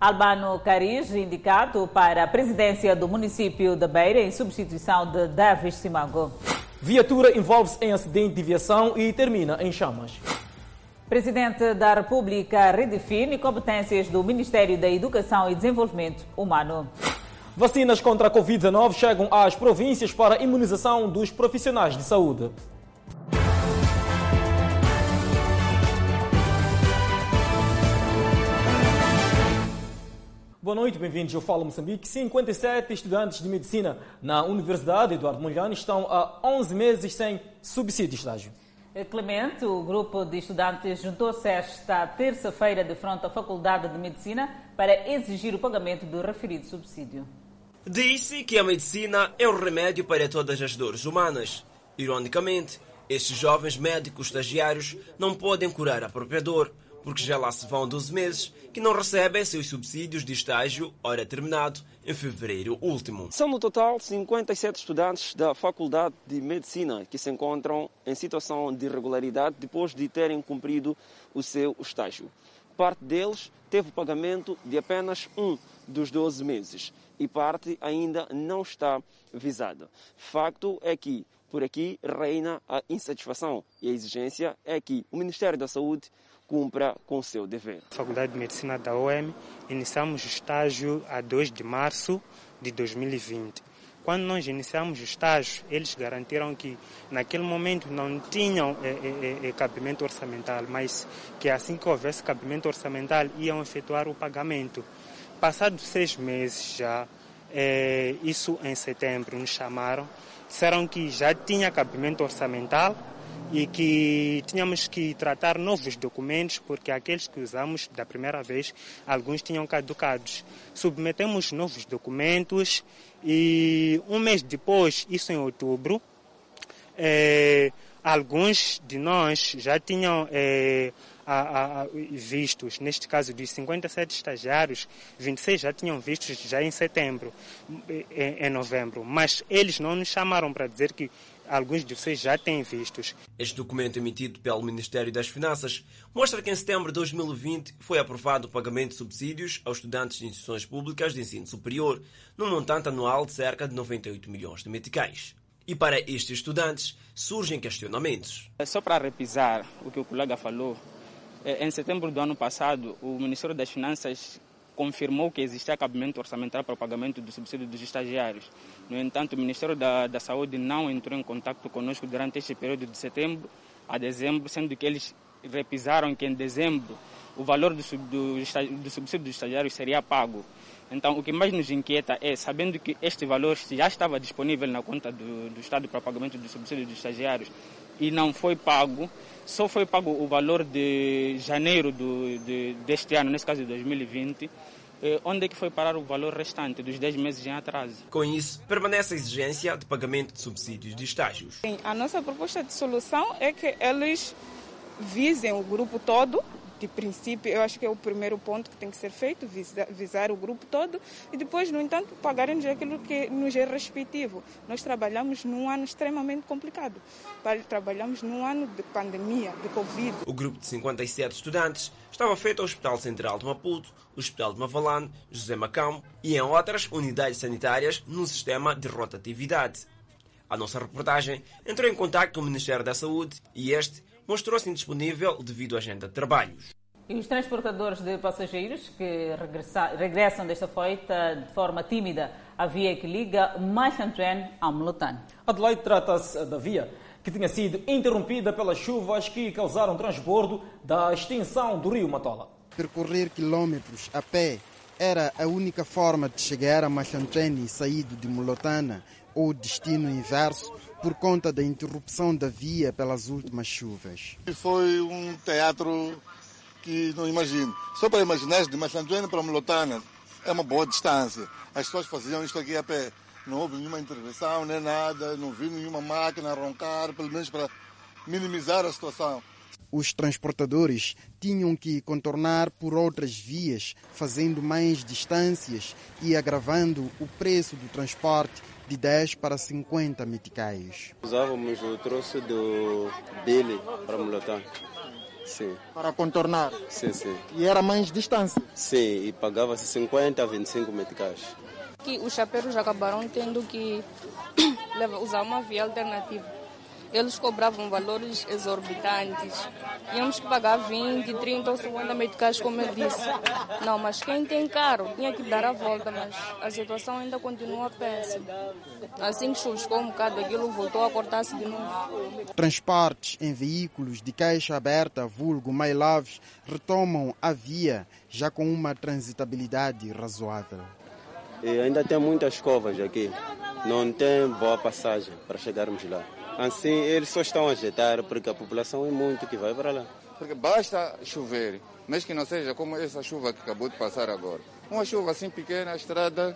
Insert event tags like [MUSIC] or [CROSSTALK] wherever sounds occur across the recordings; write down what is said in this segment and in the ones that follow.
Albano Cariz, indicado para a presidência do município de Beira em substituição de Davis Simago. Viatura envolve-se em acidente de viação e termina em chamas. Presidente da República redefine competências do Ministério da Educação e Desenvolvimento Humano. Vacinas contra a Covid-19 chegam às províncias para imunização dos profissionais de saúde. Boa noite, bem-vindos ao Fala Moçambique. 57 estudantes de medicina na Universidade Eduardo Mondlane estão há 11 meses sem subsídio de estágio. Clemente, o grupo de estudantes juntou-se esta terça-feira de frente à Faculdade de Medicina para exigir o pagamento do referido subsídio. Disse que a medicina é o remédio para todas as dores humanas. Ironicamente, estes jovens médicos estagiários não podem curar a própria dor, porque já lá se vão 12 meses que não recebem seus subsídios de estágio, ora terminado, em fevereiro último. São no total 57 estudantes da Faculdade de Medicina que se encontram em situação de irregularidade depois de terem cumprido o seu estágio. Parte deles teve o pagamento de apenas um dos 12 meses e parte ainda não está visada. Facto é que por aqui reina a insatisfação e a exigência é que o Ministério da Saúde cumpra com seu dever. Faculdade de Medicina da OM, iniciamos o estágio a 2 de março de 2020. Quando nós iniciamos o estágio, eles garantiram que naquele momento não tinham é, é, é, cabimento orçamental, mas que assim que houvesse cabimento orçamental iam efetuar o pagamento. Passados seis meses já, isso em setembro, nos chamaram, disseram que já tinha cabimento orçamental, e que tínhamos que tratar novos documentos, porque aqueles que usamos da primeira vez, alguns tinham caducados. Submetemos novos documentos e um mês depois, isso em outubro, eh, alguns de nós já tinham eh, a, a, vistos, neste caso dos 57 estagiários, 26 já tinham vistos já em setembro, em, em novembro, mas eles não nos chamaram para dizer que alguns de vocês já têm vistos. Este documento emitido pelo Ministério das Finanças mostra que em setembro de 2020 foi aprovado o pagamento de subsídios aos estudantes de instituições públicas de ensino superior, num montante anual de cerca de 98 milhões de meticais. E para estes estudantes surgem questionamentos. É só para repisar o que o colega falou, é, em setembro do ano passado, o Ministério das Finanças confirmou que existia cabimento orçamental para o pagamento do subsídio dos estagiários. No entanto, o Ministério da, da Saúde não entrou em contato conosco durante este período de setembro a dezembro, sendo que eles repisaram que em dezembro o valor do, do, do subsídio dos estagiários seria pago. Então, o que mais nos inquieta é, sabendo que este valor já estava disponível na conta do, do Estado para pagamento do subsídio dos estagiários e não foi pago, só foi pago o valor de janeiro do, de, deste ano, nesse caso de 2020, eh, onde é que foi parar o valor restante dos 10 meses em atraso. Com isso, permanece a exigência de pagamento de subsídios de estágios. Sim, a nossa proposta de solução é que eles visem o grupo todo de princípio, eu acho que é o primeiro ponto que tem que ser feito, visar, visar o grupo todo e depois, no entanto, pagarem-nos aquilo que nos é respectivo. Nós trabalhamos num ano extremamente complicado. Trabalhamos num ano de pandemia, de Covid. O grupo de 57 estudantes estava feito ao Hospital Central de Maputo, Hospital de Mavalane, José Macão e em outras unidades sanitárias num sistema de rotatividade. A nossa reportagem entrou em contato com o Ministério da Saúde e este mostrou-se indisponível devido à agenda de trabalhos. E os transportadores de passageiros que regressam desta feita de forma tímida à via que liga Machantuan a Melotan. Adelaide trata-se da via que tinha sido interrompida pelas chuvas que causaram transbordo da extensão do rio Matola. Percorrer quilômetros a pé era a única forma de chegar a Machantuan saído de Molotana ou destino inverso por conta da interrupção da via pelas últimas chuvas. Foi um teatro que não imagino. Só para imaginar, de Machantuene para Molotana é uma boa distância. As pessoas faziam isto aqui a pé. Não houve nenhuma intervenção, nem nada, não vi nenhuma máquina roncar, pelo menos para minimizar a situação. Os transportadores tinham que contornar por outras vias, fazendo mais distâncias e agravando o preço do transporte de 10 para 50 meticais. Usávamos o troço do dele para Molotã. Sim. Para contornar? Sim, sim. E era mais distância? Sim, e pagava-se 50 a 25 meticais. Que os chapeiros acabaram tendo que [COUGHS] usar uma via alternativa eles cobravam valores exorbitantes. Tínhamos que pagar 20, 30 ou 50 meticais, como eu disse. Não, mas quem tem carro tinha que dar a volta, mas a situação ainda continua péssima. Assim que chuviscou um bocado, aquilo voltou a cortar-se de novo. Transportes em veículos de caixa aberta, vulgo loves, retomam a via, já com uma transitabilidade razoável. E ainda tem muitas covas aqui. Não tem boa passagem para chegarmos lá. Assim, eles só estão a ajeitar porque a população é muito que vai para lá. Porque basta chover, mesmo que não seja como essa chuva que acabou de passar agora. Uma chuva assim pequena, a estrada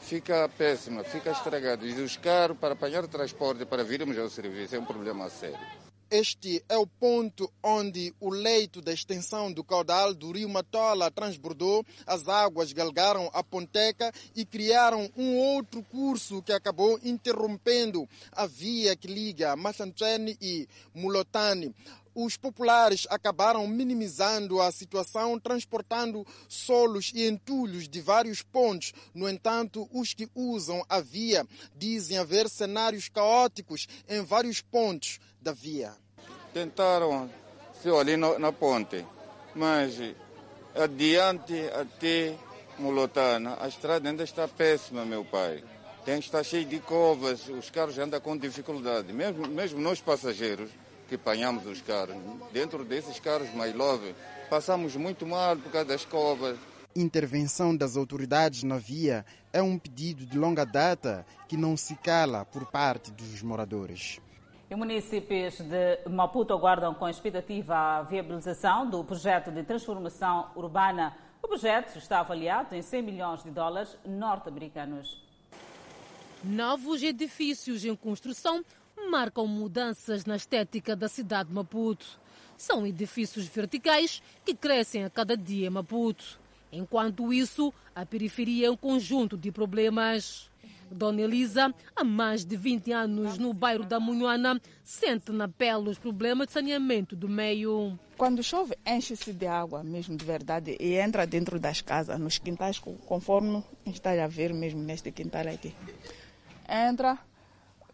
fica péssima, fica estragada. E os carros para apanhar transporte para virmos ao serviço é um problema sério. Este é o ponto onde o leito da extensão do caudal do rio Matola transbordou, as águas galgaram a ponteca e criaram um outro curso que acabou interrompendo a via que liga Machanchene e Mulotani os populares acabaram minimizando a situação, transportando solos e entulhos de vários pontos. No entanto, os que usam a via dizem haver cenários caóticos em vários pontos da via. Tentaram se ali na, na ponte, mas adiante até Molotana, a estrada ainda está péssima, meu pai. Tem que estar cheio de covas, os carros andam com dificuldade. Mesmo, mesmo nós passageiros que apanhamos os carros, dentro desses carros mais love, passamos muito mal por causa das covas. Intervenção das autoridades na via é um pedido de longa data que não se cala por parte dos moradores. E municípios de Maputo aguardam com expectativa a viabilização do projeto de transformação urbana. O projeto está avaliado em 100 milhões de dólares norte-americanos. Novos edifícios em construção marcam mudanças na estética da cidade de Maputo. São edifícios verticais que crescem a cada dia em Maputo. Enquanto isso, a periferia é um conjunto de problemas. Dona Elisa, há mais de 20 anos no bairro da Munhuana, sente na pele os problemas de saneamento do meio. Quando chove, enche-se de água mesmo de verdade e entra dentro das casas, nos quintais, conforme está a ver mesmo neste quintal aqui. Entra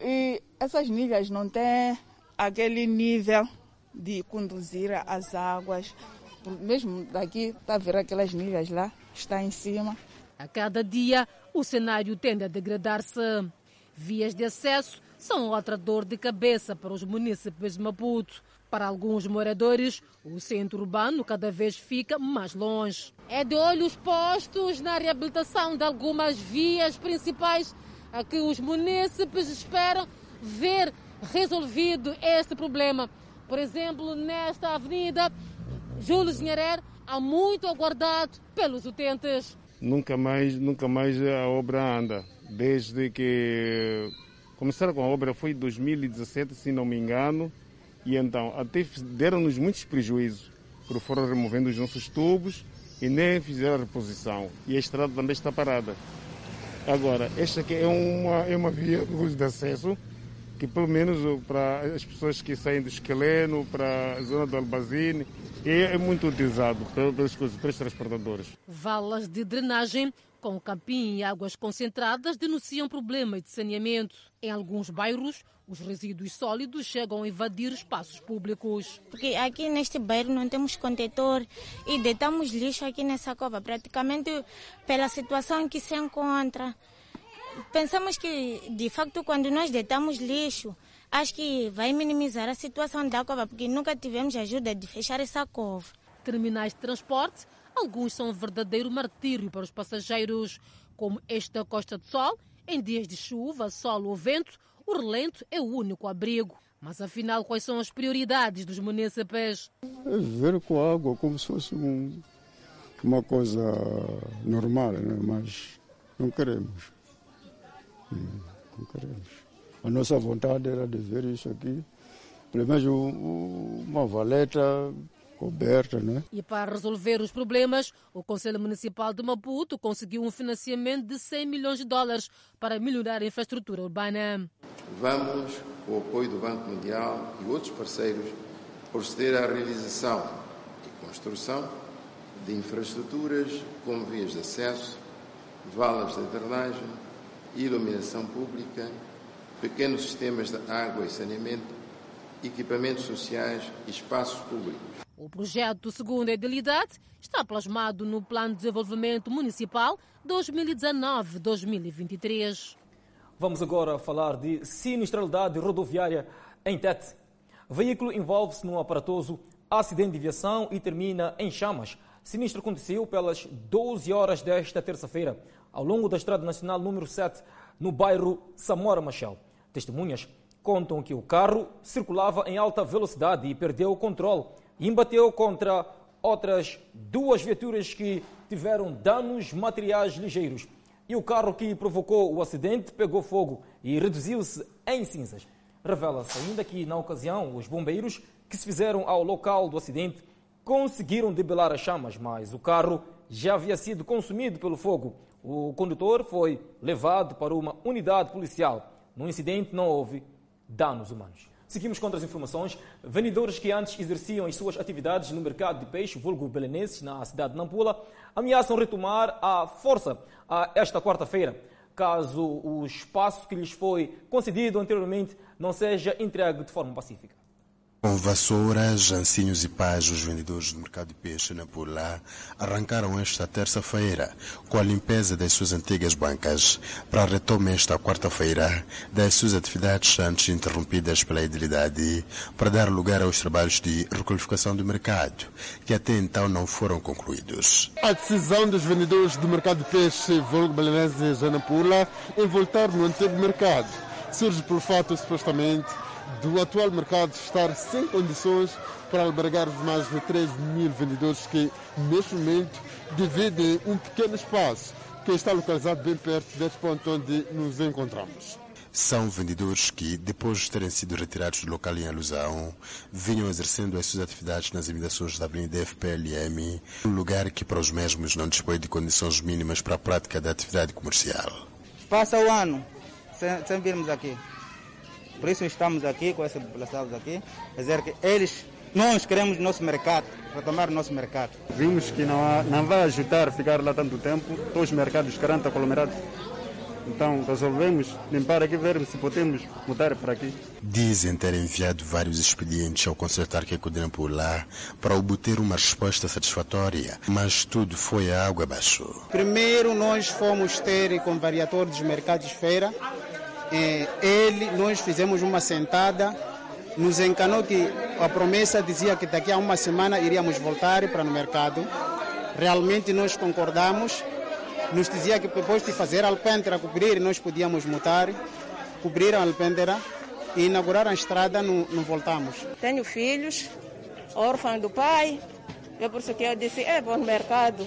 e essas nilhas não têm aquele nível de conduzir as águas. Mesmo daqui, está a ver aquelas nilhas lá, está em cima. A cada dia, o cenário tende a degradar-se. Vias de acesso são outra dor de cabeça para os municípios de Maputo. Para alguns moradores, o centro urbano cada vez fica mais longe. É de olhos postos na reabilitação de algumas vias principais a que os munícipes esperam ver resolvido este problema. Por exemplo, nesta avenida Júlio Zinharer, há muito aguardado pelos utentes nunca mais, nunca mais a obra anda. Desde que começaram com a obra foi em 2017, se não me engano, e então até deram-nos muitos prejuízos, porque foram removendo os nossos tubos e nem fizeram a reposição. E a estrada também está parada. Agora, esta aqui é uma, é uma via de acesso que pelo menos para as pessoas que saem do Esqueleno, para a zona do Albazine, é, é muito utilizado pelos, pelos transportadores. Valas de drenagem com capim e águas concentradas denunciam problema de saneamento. Em alguns bairros, os resíduos sólidos chegam a invadir espaços públicos. Porque aqui neste bairro não temos contentor e deitamos lixo aqui nessa cova, praticamente pela situação em que se encontra. Pensamos que, de facto, quando nós deitamos lixo, acho que vai minimizar a situação da cova, porque nunca tivemos ajuda de fechar essa cova. Terminais de transporte, alguns são um verdadeiro martírio para os passageiros, como este da Costa do Sol. Em dias de chuva, sol ou vento, o relento é o único abrigo. Mas afinal, quais são as prioridades dos municípios? É viver com a água como se fosse um, uma coisa normal, né? mas não queremos. Não queremos. A nossa vontade era de ver isso aqui, pelo menos uma valeta coberta, né? E para resolver os problemas, o Conselho Municipal de Maputo conseguiu um financiamento de 100 milhões de dólares para melhorar a infraestrutura urbana. Vamos, com o apoio do Banco Mundial e outros parceiros, proceder à realização e construção de infraestruturas como vias de acesso, valas de drenagem, iluminação pública, pequenos sistemas de água e saneamento, equipamentos sociais e espaços públicos. O projeto, segundo a Edilidade, está plasmado no Plano de Desenvolvimento Municipal 2019-2023. Vamos agora falar de sinistralidade rodoviária em Tete. O veículo envolve-se num aparatoso acidente de viação e termina em chamas. Sinistro aconteceu pelas 12 horas desta terça-feira, ao longo da Estrada Nacional número 7, no bairro Samora Machel. Testemunhas contam que o carro circulava em alta velocidade e perdeu o controle e embateu contra outras duas viaturas que tiveram danos materiais ligeiros. E o carro que provocou o acidente pegou fogo e reduziu-se em cinzas. Revela-se ainda que, na ocasião, os bombeiros que se fizeram ao local do acidente conseguiram debelar as chamas, mas o carro já havia sido consumido pelo fogo. O condutor foi levado para uma unidade policial. No incidente não houve danos humanos. Seguimos com outras informações. Vendedores que antes exerciam as suas atividades no mercado de peixe, vulgo belenenses, na cidade de Nampula, ameaçam retomar a força esta quarta-feira, caso o espaço que lhes foi concedido anteriormente não seja entregue de forma pacífica. Com vassouras, ancinhos e pás, os vendedores do mercado de peixe na Pula arrancaram esta terça-feira com a limpeza das suas antigas bancas para a retoma esta quarta-feira das suas atividades antes interrompidas pela idilidade para dar lugar aos trabalhos de requalificação do mercado, que até então não foram concluídos. A decisão dos vendedores do mercado de peixe Volgo Belenense Zona Pula em voltar no antigo mercado surge pelo fato, supostamente, do atual mercado estar sem condições para albergar mais de 3 mil vendedores que, neste momento, dividem um pequeno espaço que está localizado bem perto deste ponto onde nos encontramos. São vendedores que, depois de terem sido retirados do local em alusão, vinham exercendo as suas atividades nas imitações da Avenida FPLM, um lugar que para os mesmos não dispõe de condições mínimas para a prática da atividade comercial. Passa o ano sem, sem virmos aqui. Por isso estamos aqui com essa população aqui, dizer que eles, nós queremos nosso mercado, retomar nosso mercado. Vimos que não, há, não vai ajudar ficar lá tanto tempo, todos os mercados 40 aglomerados. Então resolvemos limpar aqui, ver se podemos mudar para aqui. Dizem ter enviado vários expedientes ao consertar que acudem por lá para obter uma resposta satisfatória, mas tudo foi a água abaixo. Primeiro nós fomos ter com o variador dos mercados feira ele, nós fizemos uma sentada, nos encanou que a promessa dizia que daqui a uma semana iríamos voltar para o mercado. Realmente nós concordamos. Nos dizia que depois de fazer a alpendre cobrir, nós podíamos mutar, cobrir a alpendre e inaugurar a estrada, não, não voltamos. Tenho filhos, órfão do pai, é por isso que eu disse, é bom mercado,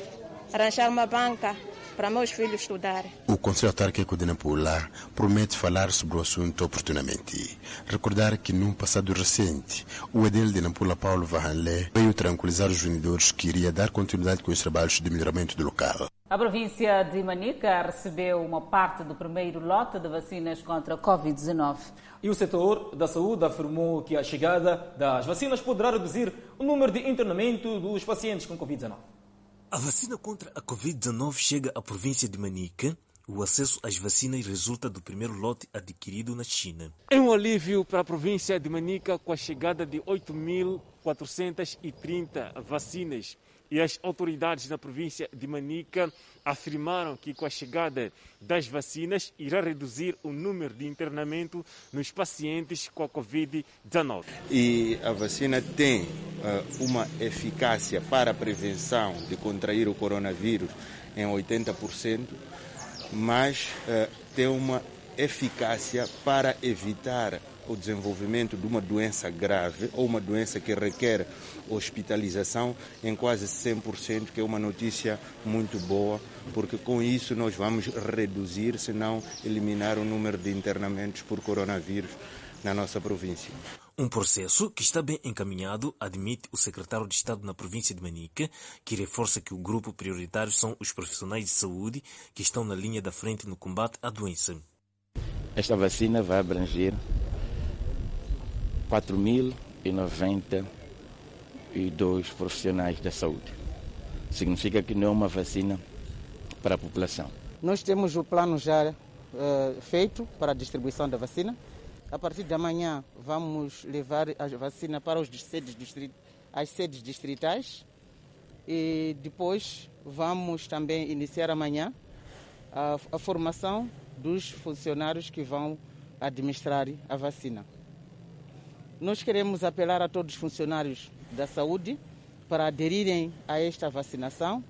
arranjar uma banca para meus filhos estudarem. O Conselho Autárquico de Nampula promete falar sobre o assunto oportunamente. Recordar que num passado recente, o edil de Nampula, Paulo Vahanle, veio tranquilizar os vendedores que iria dar continuidade com os trabalhos de melhoramento do local. A província de Manica recebeu uma parte do primeiro lote de vacinas contra a Covid-19. E o setor da saúde afirmou que a chegada das vacinas poderá reduzir o número de internamento dos pacientes com Covid-19. A vacina contra a Covid-19 chega à província de Manica. O acesso às vacinas resulta do primeiro lote adquirido na China. É um alívio para a província de Manica com a chegada de 8.430 vacinas. E as autoridades da província de Manica afirmaram que com a chegada das vacinas irá reduzir o número de internamento nos pacientes com a Covid-19. E a vacina tem uh, uma eficácia para a prevenção de contrair o coronavírus em 80%, mas uh, tem uma eficácia para evitar o desenvolvimento de uma doença grave ou uma doença que requer hospitalização em quase 100%, que é uma notícia muito boa, porque com isso nós vamos reduzir, se não eliminar o número de internamentos por coronavírus na nossa província. Um processo que está bem encaminhado, admite o secretário de Estado na província de Manica, que reforça que o grupo prioritário são os profissionais de saúde que estão na linha da frente no combate à doença. Esta vacina vai abranger 4.090 e dos profissionais da saúde. Significa que não é uma vacina para a população. Nós temos o plano já eh, feito para a distribuição da vacina. A partir de amanhã vamos levar a vacina para os sedes as sedes distritais e depois vamos também iniciar amanhã a, a formação dos funcionários que vão administrar a vacina. Nós queremos apelar a todos os funcionários da saúde para aderirem a esta vacinação,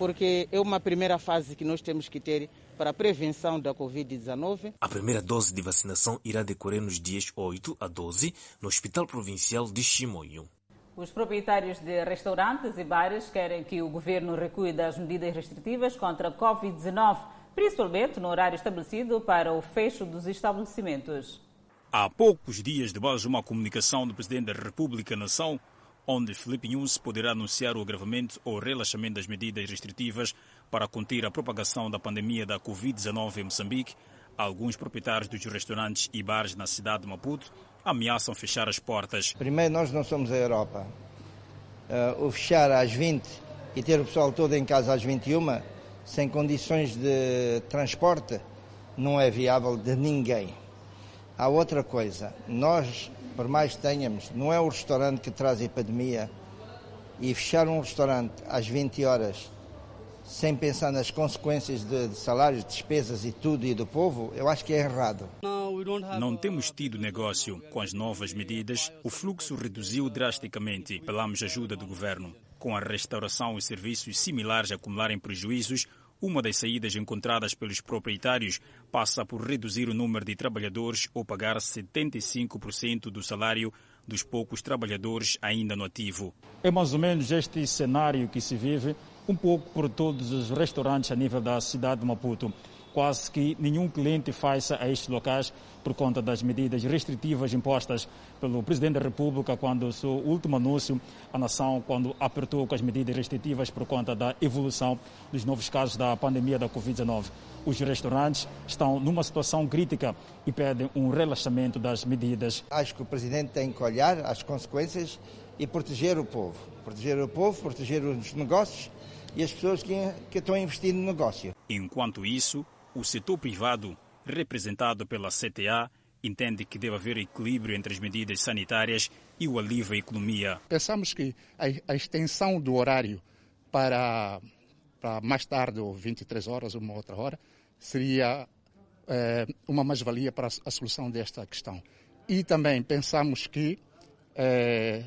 porque é uma primeira fase que nós temos que ter para a prevenção da Covid-19. A primeira dose de vacinação irá decorrer nos dias 8 a 12 no Hospital Provincial de Chimoio. Os proprietários de restaurantes e bares querem que o governo recue das medidas restritivas contra a Covid-19, principalmente no horário estabelecido para o fecho dos estabelecimentos. Há poucos dias de mais uma comunicação do Presidente da República Nação, onde Felipe Nunes poderá anunciar o agravamento ou relaxamento das medidas restritivas para conter a propagação da pandemia da Covid-19 em Moçambique, alguns proprietários dos restaurantes e bares na cidade de Maputo ameaçam fechar as portas. Primeiro, nós não somos a Europa. Uh, o fechar às 20 e ter o pessoal todo em casa às 21, sem condições de transporte, não é viável de ninguém. Há outra coisa, nós, por mais que tenhamos, não é o restaurante que traz a epidemia e fechar um restaurante às 20 horas sem pensar nas consequências de, de salários, despesas e tudo e do povo, eu acho que é errado. Não temos tido negócio. Com as novas medidas, o fluxo reduziu drasticamente. Pelamos ajuda do governo. Com a restauração e serviços similares acumularem prejuízos, uma das saídas encontradas pelos proprietários passa por reduzir o número de trabalhadores ou pagar 75% do salário dos poucos trabalhadores ainda no ativo. É mais ou menos este cenário que se vive um pouco por todos os restaurantes a nível da cidade de Maputo. Quase que nenhum cliente faça a estes locais por conta das medidas restritivas impostas pelo Presidente da República quando o seu último anúncio à nação, quando apertou com as medidas restritivas por conta da evolução dos novos casos da pandemia da Covid-19. Os restaurantes estão numa situação crítica e pedem um relaxamento das medidas. Acho que o Presidente tem que olhar as consequências e proteger o povo. Proteger o povo, proteger os negócios e as pessoas que, que estão investindo no negócio. Enquanto isso, o setor privado, representado pela CTA, entende que deve haver equilíbrio entre as medidas sanitárias e o alívio à economia. Pensamos que a, extensão do horário para, para mais tarde, ou 23 horas, uma outra hora, seria é, uma mais-valia para a, solução desta questão. E também pensamos que é,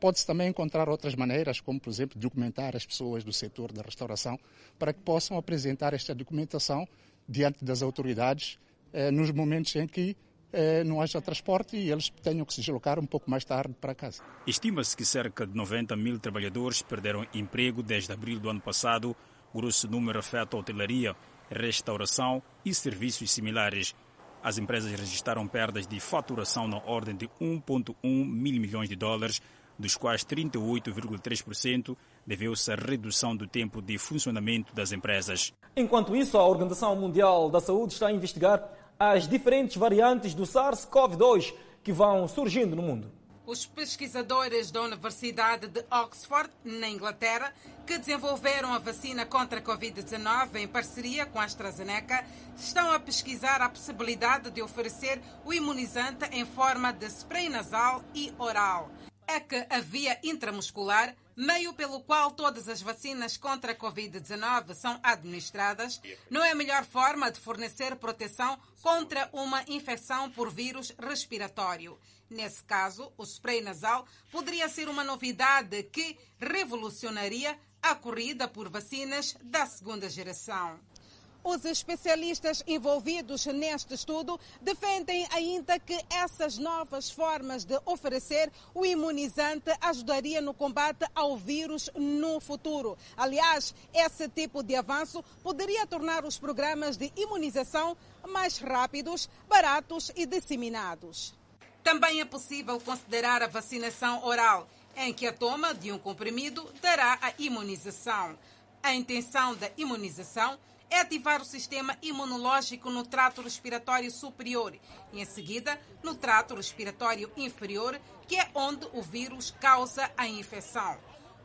Pode-se também encontrar outras maneiras, como, por exemplo, documentar as pessoas do setor da restauração para que possam apresentar esta documentação diante das autoridades eh, nos momentos em que eh, não haja transporte e eles tenham que se deslocar um pouco mais tarde para casa. Estima-se que cerca de 90 mil trabalhadores perderam emprego desde abril do ano passado. O grosso número afeta a hotelaria, restauração e serviços similares. As empresas registraram perdas de faturação na ordem de 1,1 mil milhões de dólares dos quais 38,3% deveu-se à redução do tempo de funcionamento das empresas. Enquanto isso, a Organização Mundial da Saúde está a investigar as diferentes variantes do SARS-CoV-2 que vão surgindo no mundo. Os pesquisadores da Universidade de Oxford, na Inglaterra, que desenvolveram a vacina contra a Covid-19 em parceria com a AstraZeneca, estão a pesquisar a possibilidade de oferecer o imunizante em forma de spray nasal e oral é que a via intramuscular, meio pelo qual todas as vacinas contra a Covid-19 são administradas, não é a melhor forma de fornecer proteção contra uma infecção por vírus respiratório. Nesse caso, o spray nasal poderia ser uma novidade que revolucionaria a corrida por vacinas da segunda geração. Os especialistas envolvidos neste estudo defendem ainda que essas novas formas de oferecer o imunizante ajudaria no combate ao vírus no futuro. Aliás, esse tipo de avanço poderia tornar os programas de imunização mais rápidos, baratos e disseminados. Também é possível considerar a vacinação oral, em que a toma de um comprimido dará a imunização. A intenção da imunização é ativar o sistema imunológico no trato respiratório superior e, em seguida, no trato respiratório inferior, que é onde o vírus causa a infecção.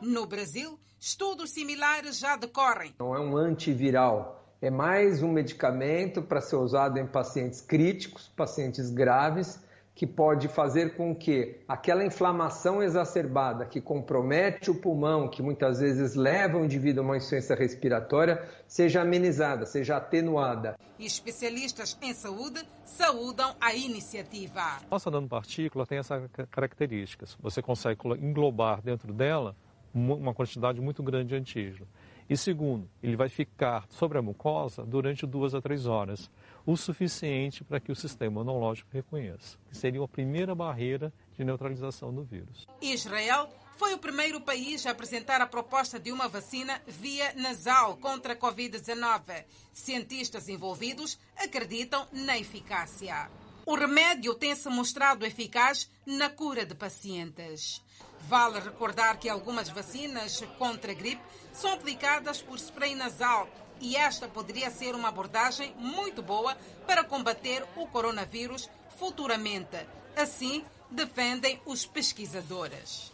No Brasil, estudos similares já decorrem. Não é um antiviral, é mais um medicamento para ser usado em pacientes críticos, pacientes graves, que pode fazer com que aquela inflamação exacerbada que compromete o pulmão, que muitas vezes leva o indivíduo a uma insuficiência respiratória, seja amenizada, seja atenuada. E especialistas em saúde saúdam a iniciativa. Nossa nanopartícula tem essas características. Você consegue englobar dentro dela uma quantidade muito grande de antígeno. E segundo, ele vai ficar sobre a mucosa durante duas a três horas, o suficiente para que o sistema imunológico reconheça. Que seria a primeira barreira de neutralização do vírus. Israel foi o primeiro país a apresentar a proposta de uma vacina via nasal contra a Covid-19. Cientistas envolvidos acreditam na eficácia. O remédio tem se mostrado eficaz na cura de pacientes. Vale recordar que algumas vacinas contra a gripe são aplicadas por spray nasal e esta poderia ser uma abordagem muito boa para combater o coronavírus futuramente. Assim, defendem os pesquisadores.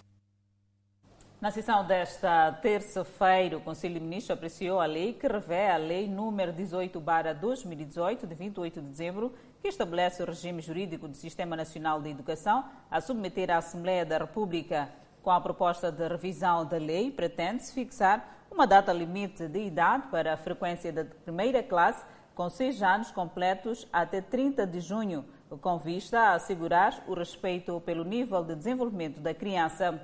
Na sessão desta terça-feira, o Conselho de Ministros apreciou a lei que revê a Lei número 18-2018, de 28 de dezembro, que estabelece o regime jurídico do Sistema Nacional de Educação, a submeter à Assembleia da República com a proposta de revisão da lei, pretende-se fixar uma data limite de idade para a frequência da primeira classe, com seis anos completos até 30 de junho, com vista a assegurar o respeito pelo nível de desenvolvimento da criança.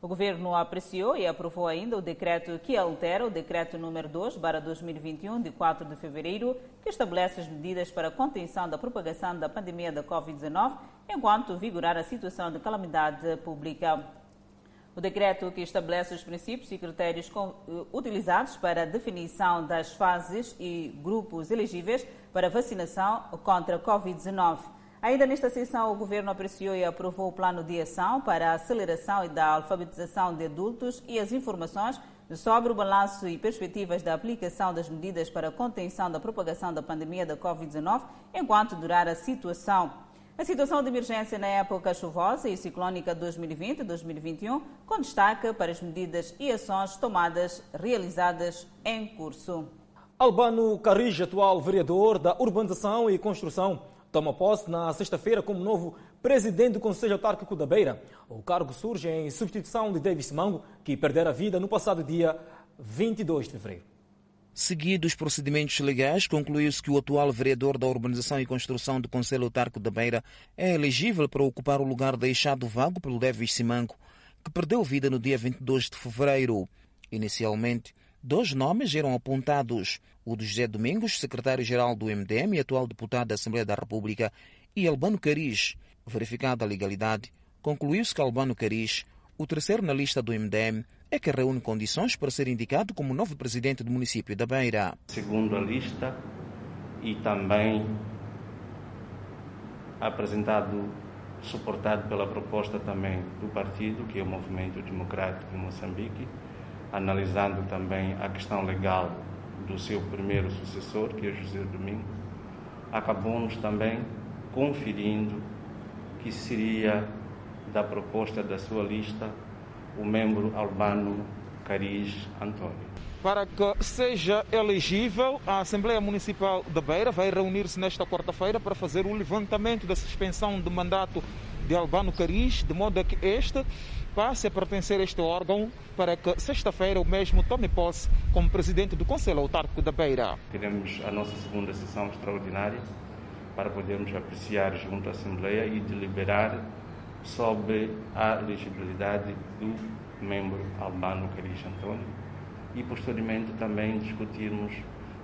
O governo apreciou e aprovou ainda o decreto que altera o decreto número 2, 2021, de 4 de fevereiro, que estabelece as medidas para a contenção da propagação da pandemia da Covid-19, enquanto vigorar a situação de calamidade pública. O decreto que estabelece os princípios e critérios eh, utilizados para a definição das fases e grupos elegíveis para vacinação contra a Covid-19. Ainda nesta sessão, o Governo apreciou e aprovou o plano de ação para a aceleração e da alfabetização de adultos e as informações sobre o balanço e perspectivas da aplicação das medidas para a contenção da propagação da pandemia da Covid-19 enquanto durar a situação. A situação de emergência na época chuvosa e ciclónica 2020-2021, com destaque para as medidas e ações tomadas realizadas em curso. Albano Carrija, atual vereador da Urbanização e Construção, toma posse na sexta-feira como novo presidente do Conselho Autárquico da Beira. O cargo surge em substituição de Davis Mango, que perdera a vida no passado dia 22 de fevereiro. Seguidos os procedimentos legais, concluiu-se que o atual vereador da Urbanização e Construção do Conselho Autarco da Beira é elegível para ocupar o lugar deixado vago pelo Devis Simanco, que perdeu vida no dia 22 de fevereiro. Inicialmente, dois nomes eram apontados: o de José Domingos, secretário-geral do MDM e atual deputado da Assembleia da República, e Albano Cariz. Verificada a legalidade, concluiu-se que Albano Cariz, o terceiro na lista do MDM, é que reúne condições para ser indicado como novo presidente do município da Beira. Segundo a lista e também apresentado, suportado pela proposta também do partido, que é o Movimento Democrático de Moçambique, analisando também a questão legal do seu primeiro sucessor, que é José Domingo, acabou-nos também conferindo que seria da proposta da sua lista o membro Albano Cariz Antônio. Para que seja elegível, a Assembleia Municipal da Beira vai reunir-se nesta quarta-feira para fazer o levantamento da suspensão do mandato de Albano Cariz, de modo a que este passe a pertencer a este órgão para que sexta-feira o mesmo tome posse como presidente do Conselho Autárquico da Beira. Teremos a nossa segunda sessão extraordinária para podermos apreciar junto à Assembleia e deliberar sobre a elegibilidade do membro Albano Cariz Antônio e posteriormente também discutirmos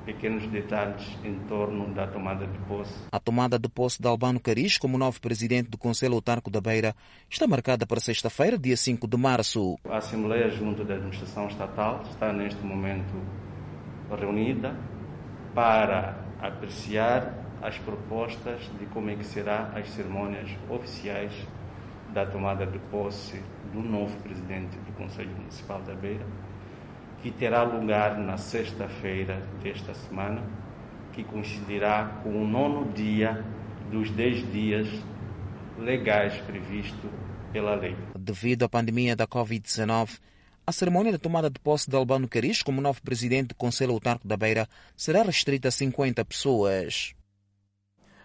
pequenos detalhes em torno da tomada de posse. A tomada de posse de Albano Cariz como novo presidente do Conselho Autarco da Beira está marcada para sexta-feira, dia 5 de março. A Assembleia Junta da Administração Estatal está neste momento reunida para apreciar as propostas de como é que será as cerimônias oficiais da tomada de posse do novo presidente do Conselho Municipal da Beira, que terá lugar na sexta-feira desta semana, que coincidirá com o nono dia dos dez dias legais previsto pela lei. Devido à pandemia da Covid-19, a cerimônia de tomada de posse de Albano Caris como novo presidente do Conselho Autarco da Beira será restrita a 50 pessoas.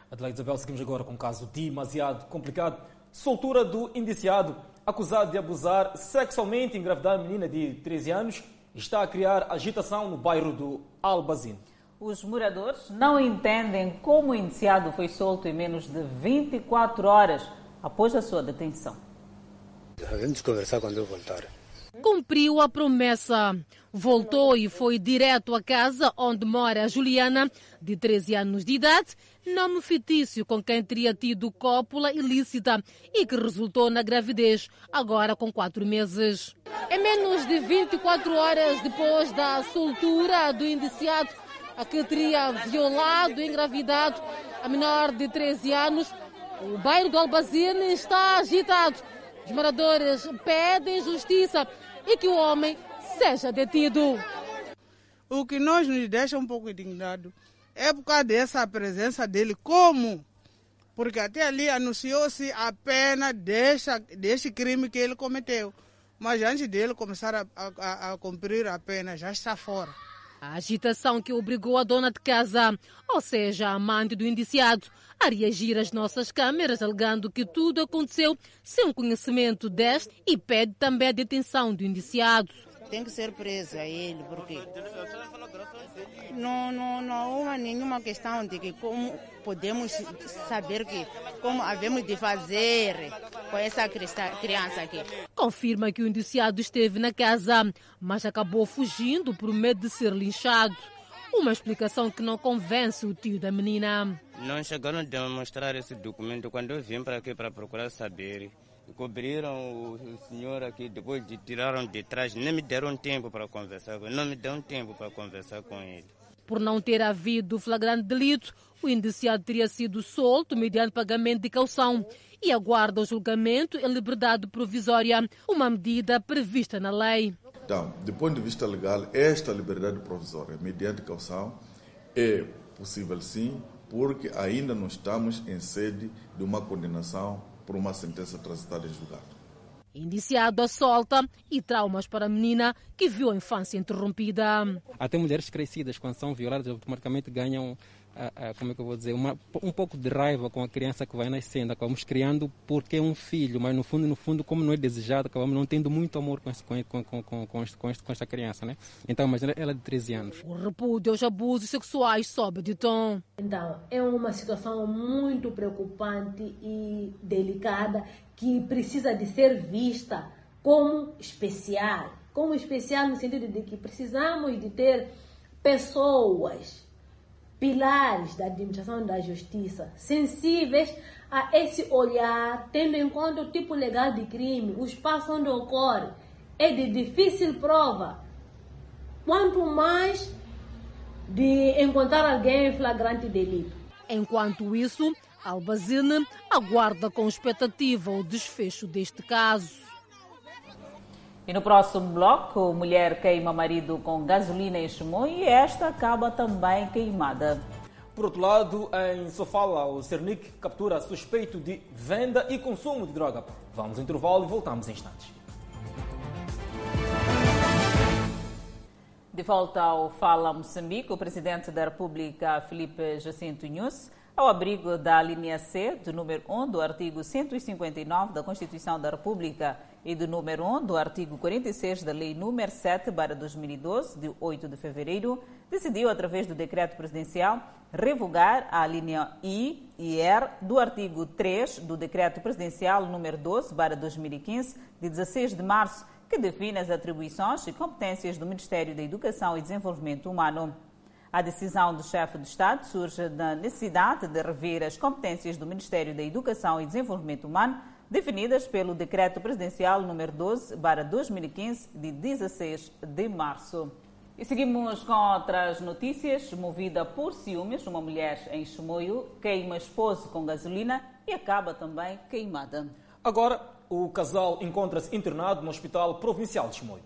Adelaide Isabel, seguimos agora com um caso demasiado complicado. Soltura do indiciado, acusado de abusar sexualmente e engravidar a menina de 13 anos, está a criar agitação no bairro do Albazine. Os moradores não entendem como o indiciado foi solto em menos de 24 horas após a sua detenção. Vamos conversar quando eu voltar. Cumpriu a promessa. Voltou e foi direto à casa onde mora a Juliana, de 13 anos de idade, nome fictício com quem teria tido cópula ilícita e que resultou na gravidez, agora com quatro meses. Em menos de 24 horas depois da soltura do indiciado, a que teria violado e engravidado a menor de 13 anos, o bairro do Albazine está agitado. Os moradores pedem justiça e que o homem seja detido. O que nós nos deixa um pouco indignado é por causa dessa presença dele. Como? Porque até ali anunciou-se a pena deste crime que ele cometeu. Mas antes dele começar a, a, a cumprir a pena, já está fora. A agitação que obrigou a dona de casa, ou seja, a amante do indiciado, a reagir às nossas câmeras, alegando que tudo aconteceu sem conhecimento deste e pede também a detenção do indiciado. Tem que ser preso a ele, porque não, não, não há nenhuma questão de que como podemos saber que como havemos de fazer com essa criança aqui. Confirma que o indiciado esteve na casa, mas acabou fugindo por medo de ser linchado. Uma explicação que não convence o tio da menina. Não chegaram a demonstrar esse documento quando eu vim para aqui para procurar saber. Cobriram o senhor aqui, depois de tiraram de trás, nem me deram tempo para conversar com ele, não me deram tempo para conversar com ele. Por não ter havido flagrante delito, o indiciado teria sido solto mediante pagamento de caução e aguarda o julgamento em liberdade provisória, uma medida prevista na lei. Então, do ponto de vista legal, esta liberdade provisória, mediante caução, é possível sim, porque ainda não estamos em sede de uma condenação por uma sentença transitada em julgado. Indiciado a solta e traumas para a menina que viu a infância interrompida. Até mulheres crescidas, quando são violadas, automaticamente ganham como é que eu vou dizer, uma, um pouco de raiva com a criança que vai nascendo. Acabamos criando porque é um filho, mas no fundo, no fundo, como não é desejado, acabamos não tendo muito amor com, esse, com, com, com, com, com, com esta criança, né? Então, mas ela é de 13 anos. O repúdio aos abusos sexuais sobe de tom. Então, é uma situação muito preocupante e delicada que precisa de ser vista como especial. Como especial no sentido de que precisamos de ter pessoas pilares da administração da justiça, sensíveis a esse olhar, tendo em conta o tipo legal de crime, o espaço onde ocorre, é de difícil prova. Quanto mais de encontrar alguém em flagrante delito. Enquanto isso, Albazine aguarda com expectativa o desfecho deste caso. E no próximo bloco, mulher queima marido com gasolina em Chimoio e esta acaba também queimada. Por outro lado, em Sofala, o Cernic captura suspeito de venda e consumo de droga. Vamos ao intervalo e voltamos em instantes. De volta ao Fala Moçambique, o presidente da República, Felipe Jacinto Nunes, ao abrigo da linha C do número 1 do artigo 159 da Constituição da República e do número 1 do artigo 46 da Lei número 7 2012, de 8 de fevereiro, decidiu, através do decreto presidencial, revogar a linha I e R do artigo 3 do decreto presidencial número 12 2015, de 16 de março, que define as atribuições e competências do Ministério da Educação e Desenvolvimento Humano. A decisão do chefe de Estado surge da necessidade de rever as competências do Ministério da Educação e Desenvolvimento Humano, definidas pelo Decreto Presidencial número 12/2015 de 16 de março. E seguimos com outras notícias. Movida por ciúmes, uma mulher em Chimoio queima esposo com gasolina e acaba também queimada. Agora, o casal encontra-se internado no Hospital Provincial de Chimoio.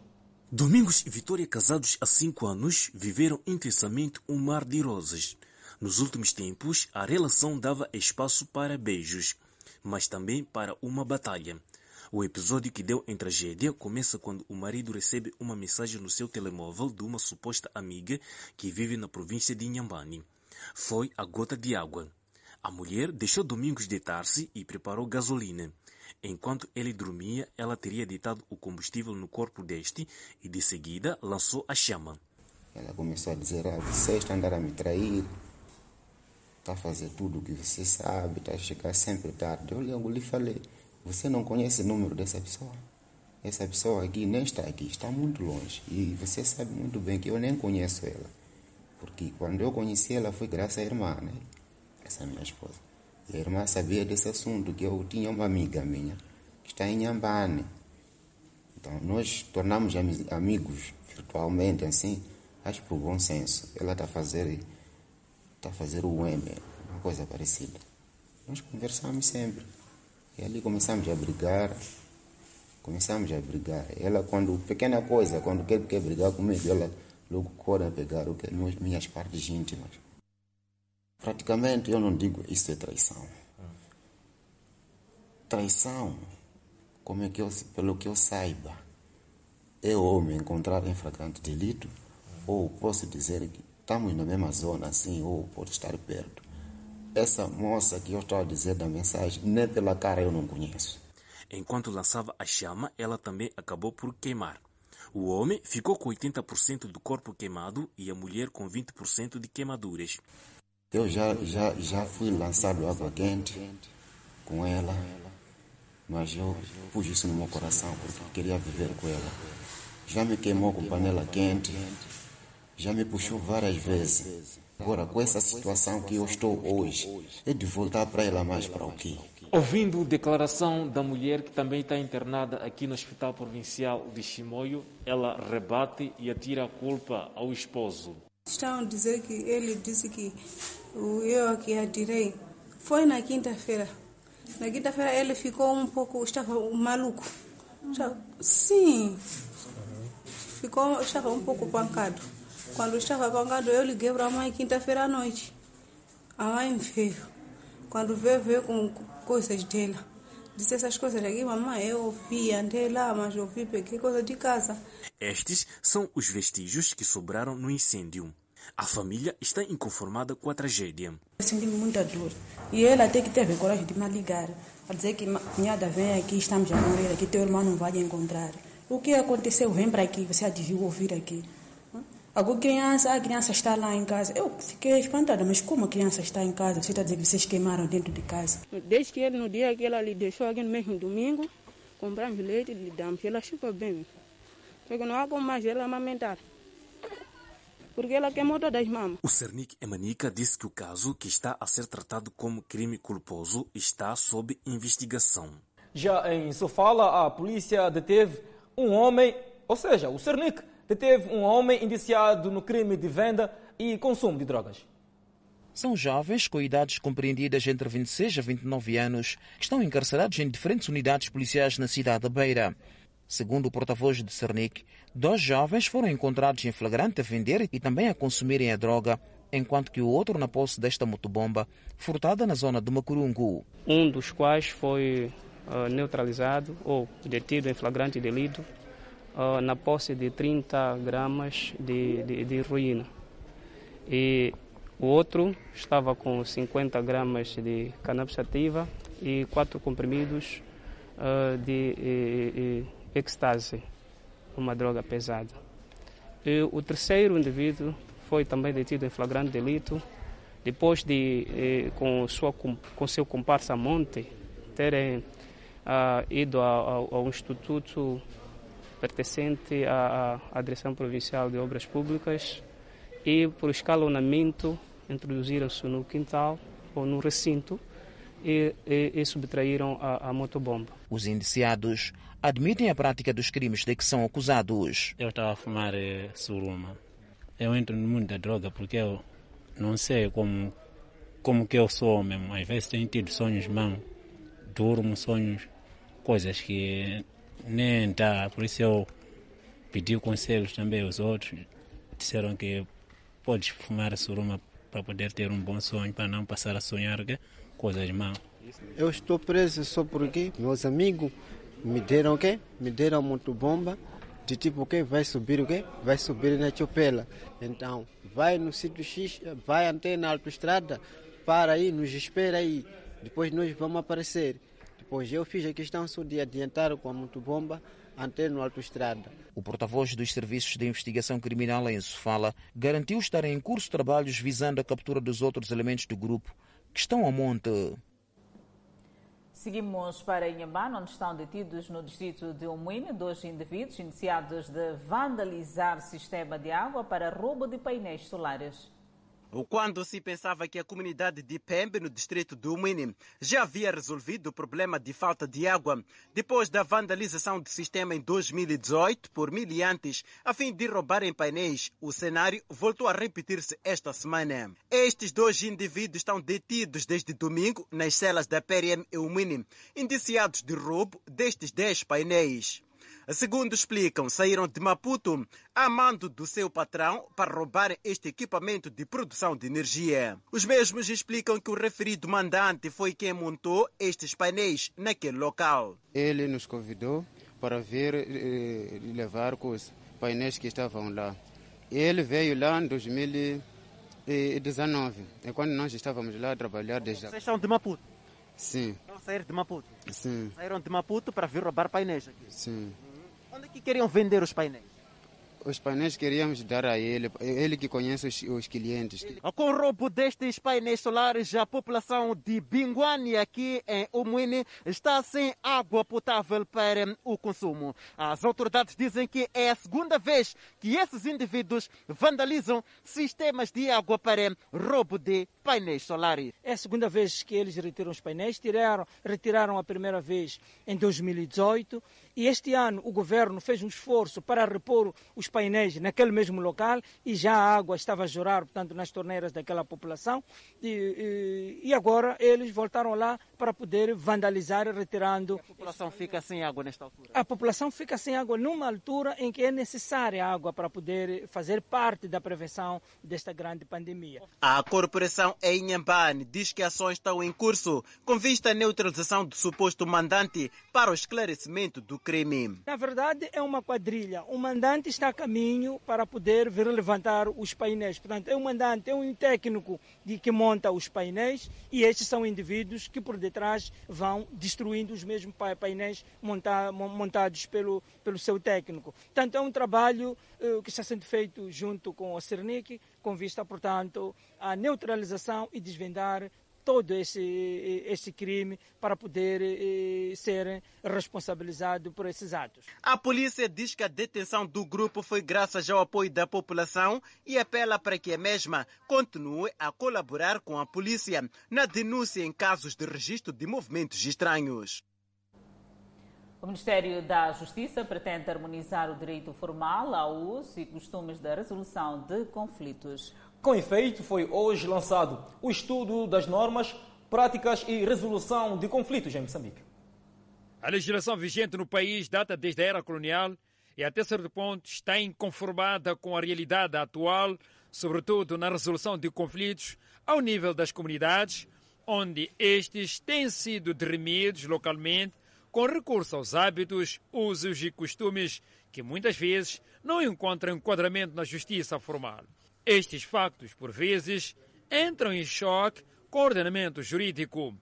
Domingos e Vitória, casados há cinco anos, viveram intensamente um mar de rosas. Nos últimos tempos, a relação dava espaço para beijos, mas também para uma batalha. O episódio que deu em tragédia começa quando o marido recebe uma mensagem no seu telemóvel de uma suposta amiga que vive na província de Inhambane. Foi a gota de água. A mulher deixou Domingos deitar-se e preparou gasolina. Enquanto ele dormia, ela teria deitado o combustível no corpo deste e de seguida lançou a chama. Ela começou a dizer: ah, você está a andar a me trair, está a fazer tudo o que você sabe, está a chegar sempre tarde. Eu logo lhe falei: você não conhece o número dessa pessoa? Essa pessoa aqui nem está aqui, está muito longe. E você sabe muito bem que eu nem conheço ela. Porque quando eu conheci ela foi graças à irmã, né? Essa minha esposa. E a irmã sabia desse assunto, que eu tinha uma amiga minha que está em Nhambane. Então nós tornamos amigos virtualmente, assim, acho por bom senso. Ela está a fazer, está a fazer o M, uma coisa parecida. Nós conversamos sempre. E ali começamos a brigar, começamos a brigar. Ela, quando, pequena coisa, quando quer, quer brigar comigo, ela logo corre a pegar o que minhas partes íntimas. Praticamente eu não digo isso é traição. Traição, como é que eu, pelo que eu saiba, é homem encontrar em flagrante delito, ou posso dizer que estamos na mesma zona assim, ou pode estar perto essa moça que eu estou a dizer da mensagem, nem pela cara eu não conheço. Enquanto lançava a chama, ela também acabou por queimar. O homem ficou com 80% do corpo queimado e a mulher com 20% de queimaduras. Eu já, já, já fui lançado água quente com ela, mas eu pus isso no meu coração porque queria viver com ela. Já me queimou com panela quente, já me puxou várias vezes. Agora, com essa situação que eu estou hoje, é de voltar para ela mais para o quê? Ouvindo declaração da mulher que também está internada aqui no Hospital Provincial de Chimoio, ela rebate e atira a culpa ao esposo. Estão a dizer que ele disse que eu que atirei. Foi na quinta-feira. Na quinta-feira ele ficou um pouco, estava maluco. Sim, ficou, estava um pouco pancado. Quando estava pagando, eu liguei para a mãe quinta-feira à noite. A mãe veio. Quando veio, veio com coisas dela. Disse essas coisas aqui, mamãe, eu ouvi, andei lá, mas ouvi, peguei coisa de casa. Estes são os vestígios que sobraram no incêndio. A família está inconformada com a tragédia. Eu senti muita dor. E ela até que teve coragem de me ligar. A dizer que minha vem aqui, estamos a morrer aqui, teu irmão não vai encontrar. O que aconteceu? Vem para aqui, você adivinha ouvir aqui. Agora criança, a criança está lá em casa. Eu fiquei espantada, mas como a criança está em casa? Você está dizendo que vocês queimaram dentro de casa? Desde que ele, no dia que ela lhe deixou aqui no mesmo domingo, compramos leite e lhe damos. Ela chupa bem. Porque não há como mais ela amamentar. Porque ela queimou todas as mamas. O Cernic Emanica disse que o caso, que está a ser tratado como crime culposo, está sob investigação. Já em Sofala, a polícia deteve um homem, ou seja, o Cernic deteve um homem indiciado no crime de venda e consumo de drogas. São jovens com idades compreendidas entre 26 a 29 anos que estão encarcerados em diferentes unidades policiais na cidade da Beira. Segundo o porta-voz de Cernic, dois jovens foram encontrados em flagrante a vender e também a consumirem a droga, enquanto que o outro na posse desta motobomba, furtada na zona de Macurungu. Um dos quais foi uh, neutralizado ou detido em flagrante delito na posse de 30 gramas de, de, de. E o outro estava com 50 gramas de cannabis ativa e quatro comprimidos uh, de e, e, ecstasy, uma droga pesada. E o terceiro indivíduo foi também detido em flagrante delito depois de, eh, com, sua, com seu comparsa Monte, terem uh, ido ao, ao Instituto pertencente à, à Direção Provincial de Obras Públicas e, por escalonamento, introduziram-se no quintal ou no recinto e, e, e subtraíram a, a motobomba. Os indiciados admitem a prática dos crimes de que são acusados. Eu estava a fumar eh, suruma. Eu entro no mundo da droga porque eu não sei como, como que eu sou mesmo. Às vezes tenho tido sonhos mesmo. Durmo, sonhos, coisas que tá. Por isso eu pedi conselhos também aos outros. Disseram que podes fumar suruma para poder ter um bom sonho, para não passar a sonhar coisas más. Eu estou preso só porque meus amigos me deram o quê? Me deram muito bomba de tipo o quê? Vai subir o quê? Vai subir na chopela. Então, vai no sítio X, vai até na autoestrada, para aí, nos espera aí. Depois nós vamos aparecer. Depois eu fiz a questão só de adiantar com a muito bomba até no autoestrada. O porta-voz dos Serviços de Investigação Criminal em Sofala garantiu estar em curso trabalhos visando a captura dos outros elementos do grupo que estão ao monte. Seguimos para Inhambane, onde estão detidos no distrito de Umuine dois indivíduos iniciados de vandalizar sistema de água para roubo de painéis solares. Quando se pensava que a comunidade de Pembe, no distrito do Umini, já havia resolvido o problema de falta de água, depois da vandalização do sistema em 2018 por miliantes a fim de roubarem painéis, o cenário voltou a repetir-se esta semana. Estes dois indivíduos estão detidos desde domingo nas celas da PRM Umini, indiciados de roubo destes 10 painéis. Segundo explicam, saíram de Maputo a mando do seu patrão para roubar este equipamento de produção de energia. Os mesmos explicam que o referido mandante foi quem montou estes painéis naquele local. Ele nos convidou para vir eh, levar os painéis que estavam lá. Ele veio lá em 2019, é quando nós estávamos lá a trabalhar desde... Vocês são de Maputo? Sim. Não saíram de Maputo? Sim. Saíram de Maputo para vir roubar painéis aqui? Sim. Onde é que queriam vender os painéis? Os painéis queríamos dar a ele, ele que conhece os, os clientes. Com o roubo destes painéis solares, a população de Binguani, aqui em Umuine, está sem água potável para o consumo. As autoridades dizem que é a segunda vez que esses indivíduos vandalizam sistemas de água para roubo de painéis solares. É a segunda vez que eles retiram os painéis. Tiraram, retiraram a primeira vez em 2018 e este ano o governo fez um esforço para repor os painéis naquele mesmo local e já a água estava a jorrar, portanto, nas torneiras daquela população. E, e, e agora eles voltaram lá para poder vandalizar, retirando. A população fica sem água nesta altura? A população fica sem água numa altura em que é necessária água para poder fazer parte da prevenção desta grande pandemia. A corporação em Inhambane diz que ações estão em curso com vista à neutralização do suposto mandante para o esclarecimento do crime. Na verdade, é uma quadrilha. O mandante está a caminho para poder vir levantar os painéis. Portanto, é um mandante, é um técnico de que monta os painéis e estes são indivíduos que por detrás vão destruindo os mesmos painéis monta montados pelo, pelo seu técnico. Portanto, é um trabalho uh, que está sendo feito junto com o Cernic, com vista, portanto, à neutralização e desvendar todo esse, esse crime para poder eh, ser responsabilizado por esses atos. A polícia diz que a detenção do grupo foi graças ao apoio da população e apela para que a mesma continue a colaborar com a polícia na denúncia em casos de registro de movimentos estranhos. O Ministério da Justiça pretende harmonizar o direito formal ao uso e costumes da resolução de conflitos. Com efeito, foi hoje lançado o estudo das normas, práticas e resolução de conflitos em Moçambique. A legislação vigente no país data desde a era colonial e, até certo ponto, está inconformada com a realidade atual, sobretudo na resolução de conflitos ao nível das comunidades, onde estes têm sido dirimidos localmente com recurso aos hábitos, usos e costumes que muitas vezes não encontram enquadramento na justiça formal. Estes factos, por vezes, entram em choque com o ordenamento jurídico.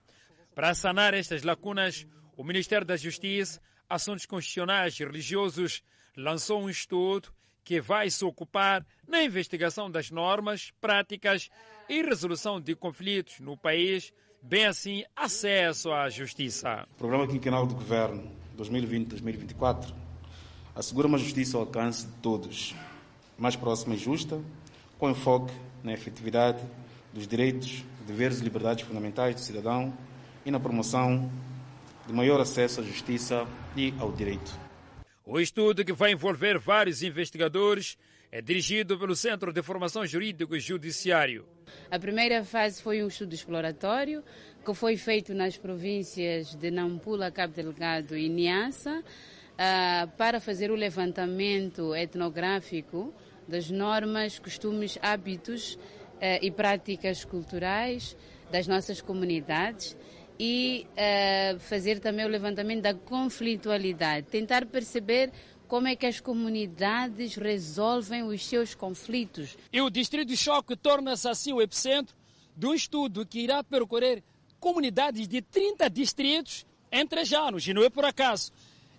Para sanar estas lacunas, o Ministério da Justiça, Assuntos Constitucionais e Religiosos lançou um estudo que vai se ocupar na investigação das normas, práticas e resolução de conflitos no país, bem assim acesso à justiça. O Programa Quinquenal de Governo 2020-2024 assegura uma justiça ao alcance de todos, mais próxima e justa, com enfoque na efetividade dos direitos, deveres e liberdades fundamentais do cidadão e na promoção de maior acesso à justiça e ao direito. O estudo, que vai envolver vários investigadores, é dirigido pelo Centro de Formação Jurídico e Judiciário. A primeira fase foi um estudo exploratório que foi feito nas províncias de Nampula, Cabo Delgado e Niassa uh, para fazer o levantamento etnográfico das normas, costumes, hábitos uh, e práticas culturais das nossas comunidades e uh, fazer também o levantamento da conflitualidade, tentar perceber como é que as comunidades resolvem os seus conflitos. E o Distrito de Choque torna-se assim o epicentro de um estudo que irá percorrer comunidades de 30 distritos em três anos. E não é por acaso.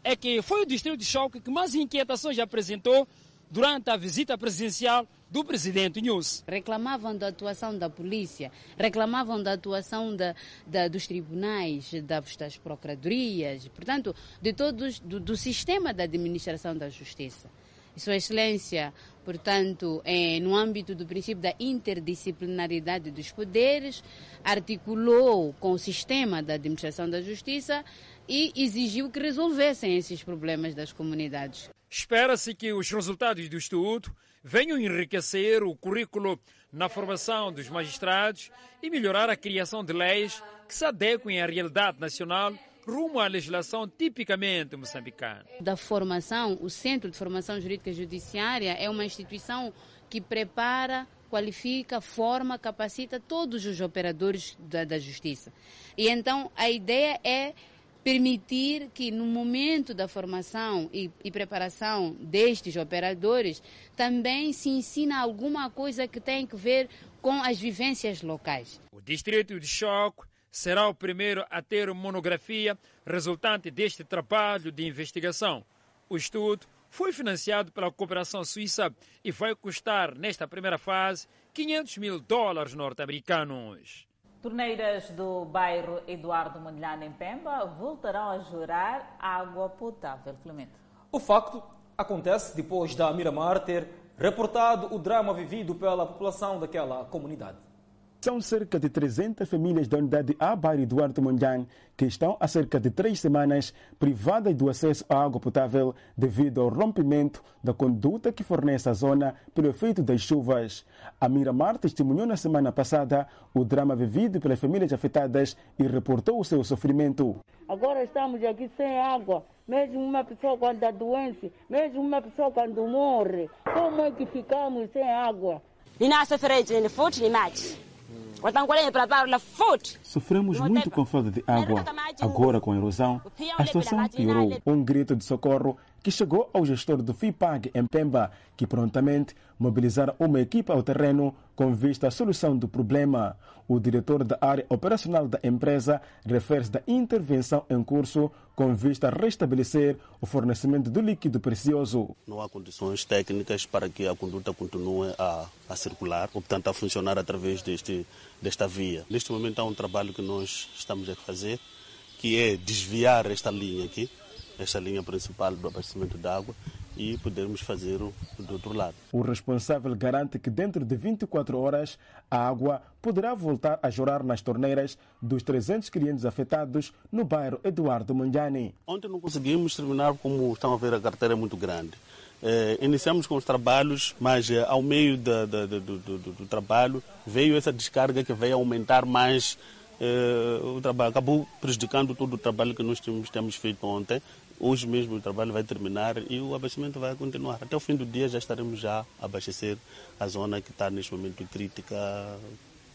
É que foi o Distrito de Choque que mais inquietações apresentou durante a visita presidencial do presidente News. Reclamavam da atuação da polícia, reclamavam da atuação da, da, dos tribunais, das, das procuradorias, portanto, de todos, do, do sistema da administração da justiça. Sua Excelência, portanto, é, no âmbito do princípio da interdisciplinaridade dos poderes, articulou com o sistema da administração da justiça e exigiu que resolvessem esses problemas das comunidades. Espera-se que os resultados do estudo venham enriquecer o currículo na formação dos magistrados e melhorar a criação de leis que se adequem à realidade nacional rumo à legislação tipicamente moçambicana. Da formação, o Centro de Formação Jurídica Judiciária é uma instituição que prepara, qualifica, forma, capacita todos os operadores da, da justiça. E então a ideia é permitir que no momento da formação e, e, preparação destes operadores também se ensina alguma coisa que tem que ver com as vivências locais. O distrito de Choque será o primeiro a ter monografia resultante deste trabalho de investigação. O estudo foi financiado pela cooperação suíça e vai custar, nesta primeira fase, 500 mil dólares norte-americanos. Torneiras do bairro Eduardo Mondlane, em Pemba, voltarão a jurar água potável. Clemente. O facto acontece depois da Miramar ter reportado o drama vivido pela população daquela comunidade. São cerca de 300 famílias da unidade A bairro Eduardo Mondlane que estão há cerca de três semanas privadas do acesso à água potável devido ao rompimento da conduta que fornece a zona pelo efeito das chuvas. A Miramar testemunhou na semana passada o drama vivido pelas famílias afetadas e reportou o seu sofrimento. Agora estamos aqui sem água. Mesmo uma pessoa quando está doente, mesmo uma pessoa quando morre, como é que ficamos sem água? Sofremos muito com falta de água. Agora, com a erosão, a situação piorou. Um grito de socorro que chegou ao gestor do FIPAG em Pemba, que prontamente mobilizaram uma equipa ao terreno com vista à solução do problema. O diretor da área operacional da empresa refere-se da intervenção em curso com vista a restabelecer o fornecimento do líquido precioso. Não há condições técnicas para que a conduta continue a, a circular, portanto a funcionar através deste, desta via. Neste momento há um trabalho que nós estamos a fazer, que é desviar esta linha aqui, esta linha principal do abastecimento de água e podermos fazer o do outro lado. O responsável garante que dentro de 24 horas a água poderá voltar a jorrar nas torneiras dos 300 clientes afetados no bairro Eduardo Manjani. Ontem não conseguimos terminar, como estão a ver, a carteira é muito grande. Eh, iniciamos com os trabalhos, mas eh, ao meio da, da, do, do, do, do, trabalho veio essa descarga que veio aumentar mais eh, o trabalho. Acabou prejudicando todo o trabalho que nós temos, temos feito ontem. Hoje mesmo o trabalho vai terminar e o abastecimento vai continuar. Até o fim do dia já estaremos já a abastecer a zona que está neste momento crítica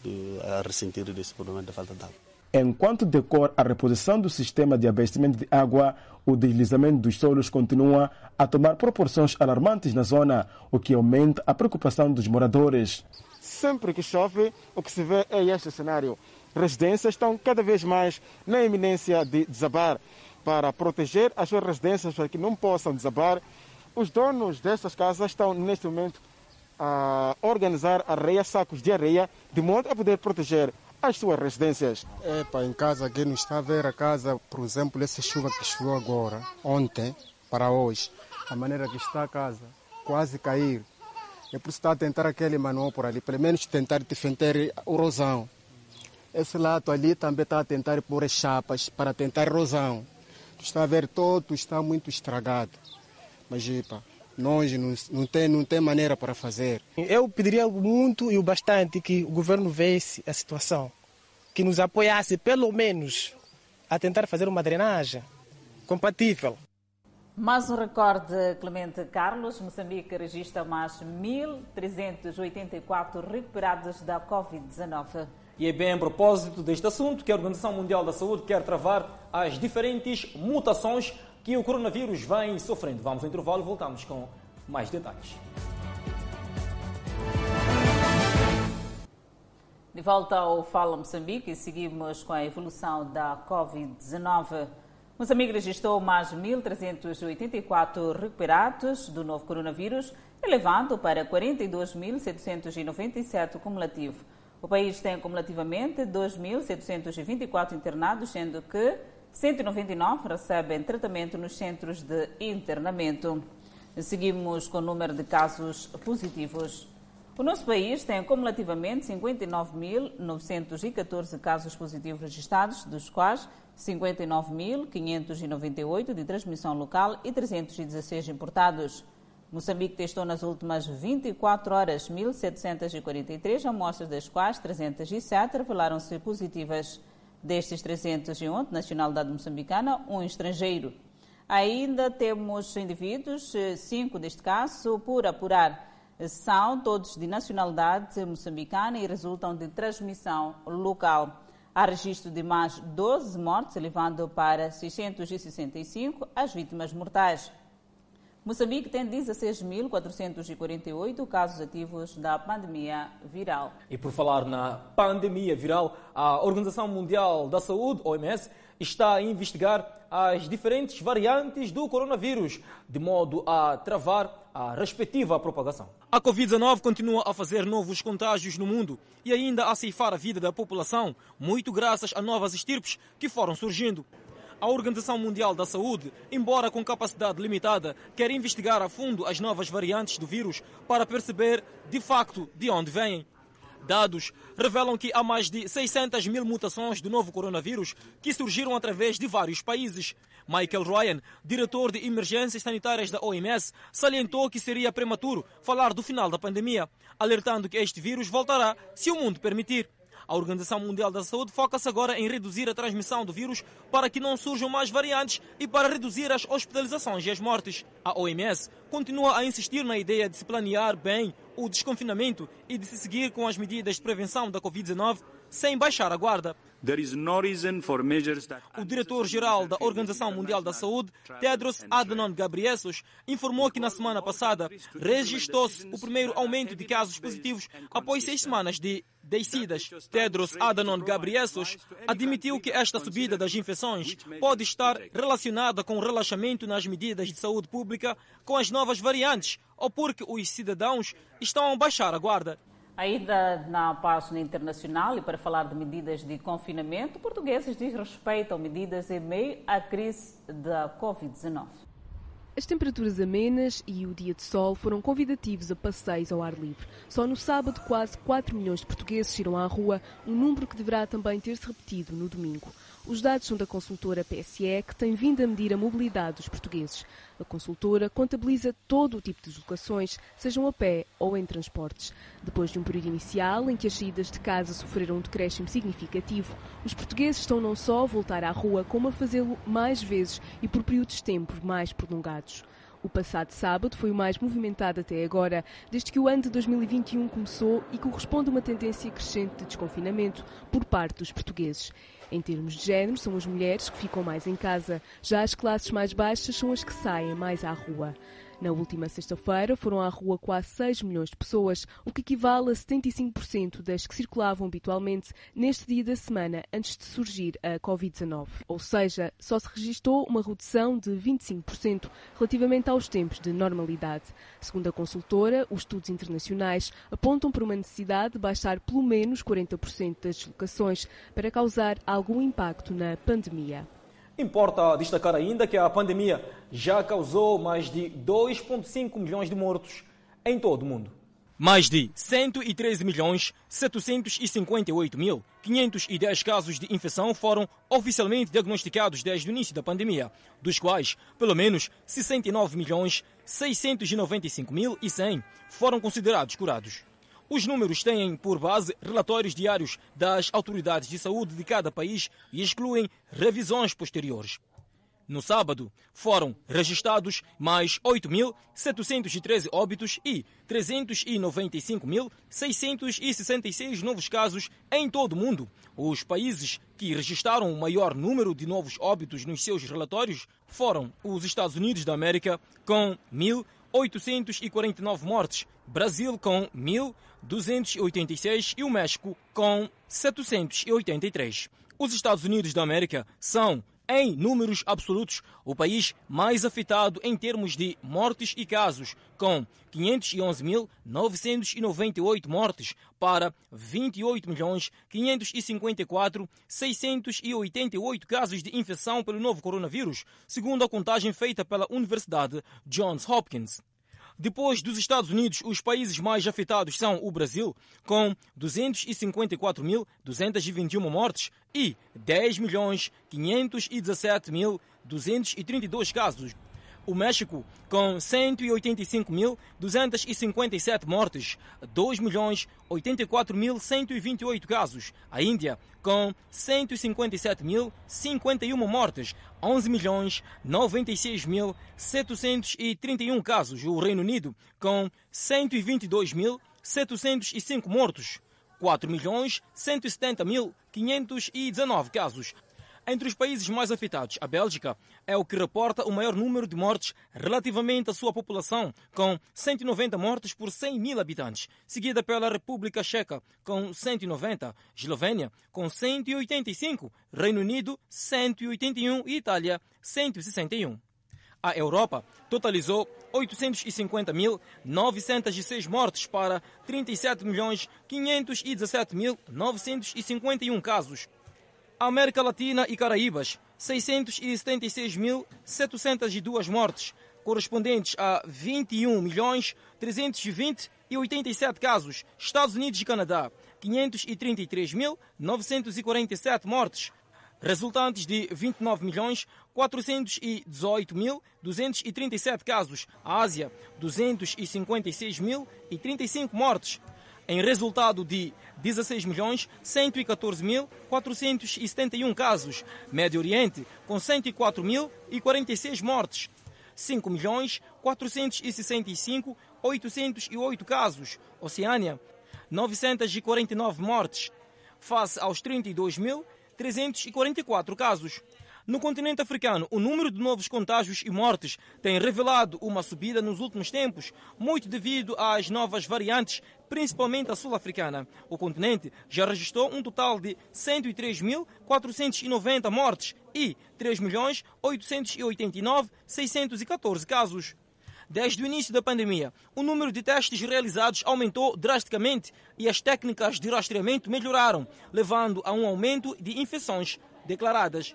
de, a ressentir desse problema da falta de água. Enquanto decorre a reposição do sistema de abastecimento de água, o deslizamento dos solos continua a tomar proporções alarmantes na zona, o que aumenta a preocupação dos moradores. Sempre que chove, o que se vê é este cenário. Residências estão cada vez mais na iminência de desabar para proteger as suas residências para que não possam desabar. Os donos dessas casas estão neste momento a organizar areia, sacos de areia, de modo a poder proteger as suas residências. Para em casa, quem não está a ver a casa, por exemplo, essa chuva que choveu agora, ontem para hoje, a maneira que está a casa, quase cair. É por isso está a tentar aquele manual por ali, pelo menos tentar defender o rosão. Esse lado ali também está a tentar pôr as chapas para tentar rosão. Está a ver, todo está muito estragado. Mas, epa, nós não, não, tem, não tem maneira para fazer. Eu pediria muito e o bastante que o governo vesse a situação, que nos apoiasse pelo menos a tentar fazer uma drenagem compatível. Mais um recorde, Clemente Carlos. Moçambique registra mais 1.384 recuperados da Covid-19. E é bem a propósito deste assunto que a Organização Mundial da Saúde quer travar as diferentes mutações que o coronavírus vem sofrendo. Vamos ao intervalo e voltamos com mais detalhes. De volta ao Fala Moçambique e seguimos com a evolução da Covid-19. Moçambique registrou mais 1.384 recuperados do novo coronavírus, elevando para 42.797 cumulativo. O país tem cumulativamente 2.724 internados, sendo que 199 recebem tratamento nos centros de internamento. Seguimos com o número de casos positivos. O nosso país tem acumulativamente 59.914 casos positivos registrados, dos quais 59.598 de transmissão local e 316 importados. Moçambique testou nas últimas 24 horas 1.743 amostras, das quais 307 revelaram-se positivas. Destes 311, nacionalidade moçambicana, um estrangeiro. Ainda temos indivíduos, cinco neste caso, por apurar são todos de nacionalidade moçambicana e resultam de transmissão local. Há registro de mais 12 mortes, elevando para 665 as vítimas mortais. Moçambique tem 16.448 casos ativos da pandemia viral. E por falar na pandemia viral, a Organização Mundial da Saúde, OMS, está a investigar as diferentes variantes do coronavírus, de modo a travar a respectiva propagação. A Covid-19 continua a fazer novos contágios no mundo e ainda a ceifar a vida da população, muito graças a novas estirpes que foram surgindo. A Organização Mundial da Saúde, embora com capacidade limitada, quer investigar a fundo as novas variantes do vírus para perceber de facto de onde vêm. Dados revelam que há mais de 600 mil mutações do novo coronavírus que surgiram através de vários países. Michael Ryan, diretor de emergências sanitárias da OMS, salientou que seria prematuro falar do final da pandemia, alertando que este vírus voltará se o mundo permitir. A Organização Mundial da Saúde foca-se agora em reduzir a transmissão do vírus para que não surjam mais variantes e para reduzir as hospitalizações e as mortes. A OMS continua a insistir na ideia de se planear bem o desconfinamento e de se seguir com as medidas de prevenção da Covid-19 sem baixar a guarda. O diretor-geral da Organização Mundial da Saúde, Tedros Adhanom Ghebreyesus, informou que na semana passada registrou-se o primeiro aumento de casos positivos após seis semanas de descidas. Tedros Adhanom Ghebreyesus admitiu que esta subida das infecções pode estar relacionada com o relaxamento nas medidas de saúde pública com as novas variantes ou porque os cidadãos estão a baixar a guarda. Ainda na página internacional, e para falar de medidas de confinamento, portugueses desrespeitam medidas em meio à crise da Covid-19. As temperaturas amenas e o dia de sol foram convidativos a passeios ao ar livre. Só no sábado, quase 4 milhões de portugueses irão à rua, um número que deverá também ter-se repetido no domingo. Os dados são da consultora PSE, que tem vindo a medir a mobilidade dos portugueses. A consultora contabiliza todo o tipo de deslocações, sejam a pé ou em transportes. Depois de um período inicial em que as saídas de casa sofreram um decréscimo significativo, os portugueses estão não só a voltar à rua, como a fazê-lo mais vezes e por períodos de tempo mais prolongados. O passado sábado foi o mais movimentado até agora, desde que o ano de 2021 começou e corresponde a uma tendência crescente de desconfinamento por parte dos portugueses. Em termos de género, são as mulheres que ficam mais em casa, já as classes mais baixas são as que saem mais à rua. Na última sexta-feira foram à rua quase 6 milhões de pessoas, o que equivale a 75% das que circulavam habitualmente neste dia da semana antes de surgir a Covid-19. Ou seja, só se registrou uma redução de 25% relativamente aos tempos de normalidade. Segundo a consultora, os estudos internacionais apontam para uma necessidade de baixar pelo menos 40% das deslocações para causar algum impacto na pandemia. Importa destacar ainda que a pandemia já causou mais de 2,5 milhões de mortos em todo o mundo. Mais de 113 milhões 758 mil 510 casos de infecção foram oficialmente diagnosticados desde o início da pandemia, dos quais pelo menos 69 milhões 695 mil e 100 foram considerados curados. Os números têm por base relatórios diários das autoridades de saúde de cada país e excluem revisões posteriores. No sábado, foram registrados mais 8.713 óbitos e 395.666 novos casos em todo o mundo. Os países que registraram o maior número de novos óbitos nos seus relatórios foram os Estados Unidos da América, com 1.849 mortes, Brasil com 1.286 e o México com 783. Os Estados Unidos da América são em números absolutos, o país mais afetado em termos de mortes e casos, com 511.998 mortes para 28.554.688 casos de infecção pelo novo coronavírus, segundo a contagem feita pela Universidade Johns Hopkins. Depois dos Estados Unidos, os países mais afetados são o Brasil, com 254.221 mortes e 10.517.232 casos. O México, com 185.257 mortes, 2.084.128 casos. A Índia, com 157.051 mortes, 11.096.731 casos. O Reino Unido, com 122.705 mortos, 4.170.519 casos. Entre os países mais afetados, a Bélgica é o que reporta o maior número de mortes relativamente à sua população, com 190 mortes por 100 mil habitantes, seguida pela República Checa, com 190, Eslovénia, com 185, Reino Unido, 181 e Itália, 161. A Europa totalizou 850.906 mortes para 37.517.951 casos. A América Latina e Caraíbas, 676.702 mortes, correspondentes a 21.320.087 casos. Estados Unidos e Canadá, 533.947 mortes, resultantes de 29.418.237 casos. Ásia, 256.035 mortes, em resultado de 16.114.471 casos. Médio Oriente, com 104.046 mortes. 5.465.808 casos. Oceânia, 949 mortes. Face aos 32.344 casos. No continente africano, o número de novos contágios e mortes tem revelado uma subida nos últimos tempos, muito devido às novas variantes, principalmente a sul-africana. O continente já registrou um total de 103.490 mortes e 3.889.614 casos. Desde o início da pandemia, o número de testes realizados aumentou drasticamente e as técnicas de rastreamento melhoraram, levando a um aumento de infecções declaradas.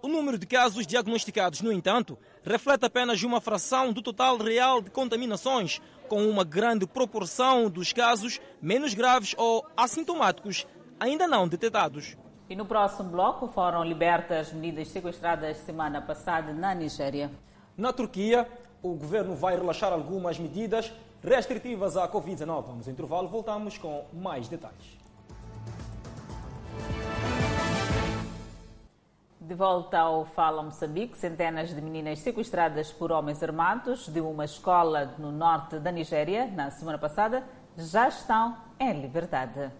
O número de casos diagnosticados, no entanto, reflete apenas uma fração do total real de contaminações, com uma grande proporção dos casos menos graves ou assintomáticos ainda não detectados. E no próximo bloco foram libertas medidas sequestradas semana passada na Nigéria. Na Turquia, o governo vai relaxar algumas medidas restritivas à Covid-19. Vamos ao intervalo, voltamos com mais detalhes. De volta ao Fala Moçambique, centenas de meninas sequestradas por homens armados de uma escola no norte da Nigéria na semana passada já estão em liberdade.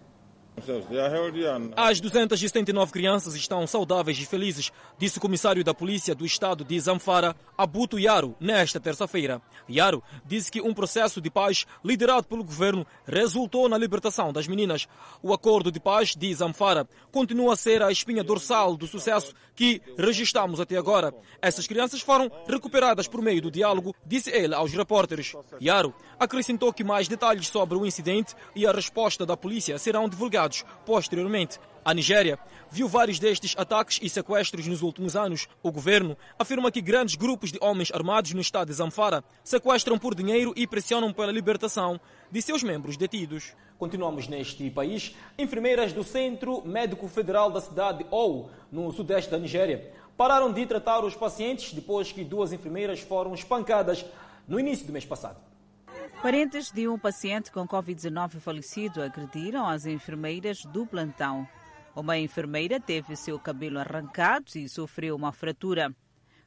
As 279 crianças estão saudáveis e felizes, disse o comissário da polícia do estado de Zamfara, Abuto Yaro, nesta terça-feira. Yaro disse que um processo de paz liderado pelo governo resultou na libertação das meninas. O acordo de paz de Zamfara continua a ser a espinha dorsal do sucesso que registramos até agora. Essas crianças foram recuperadas por meio do diálogo, disse ele aos repórteres. Yaro acrescentou que mais detalhes sobre o incidente e a resposta da polícia serão divulgados posteriormente. A Nigéria viu vários destes ataques e sequestros nos últimos anos. O governo afirma que grandes grupos de homens armados no estado de Zamfara sequestram por dinheiro e pressionam pela libertação de seus membros detidos. Continuamos neste país. Enfermeiras do Centro Médico Federal da cidade de Ou, no sudeste da Nigéria, pararam de tratar os pacientes depois que duas enfermeiras foram espancadas no início do mês passado. Parentes de um paciente com Covid-19 falecido agrediram as enfermeiras do plantão. Uma enfermeira teve seu cabelo arrancado e sofreu uma fratura.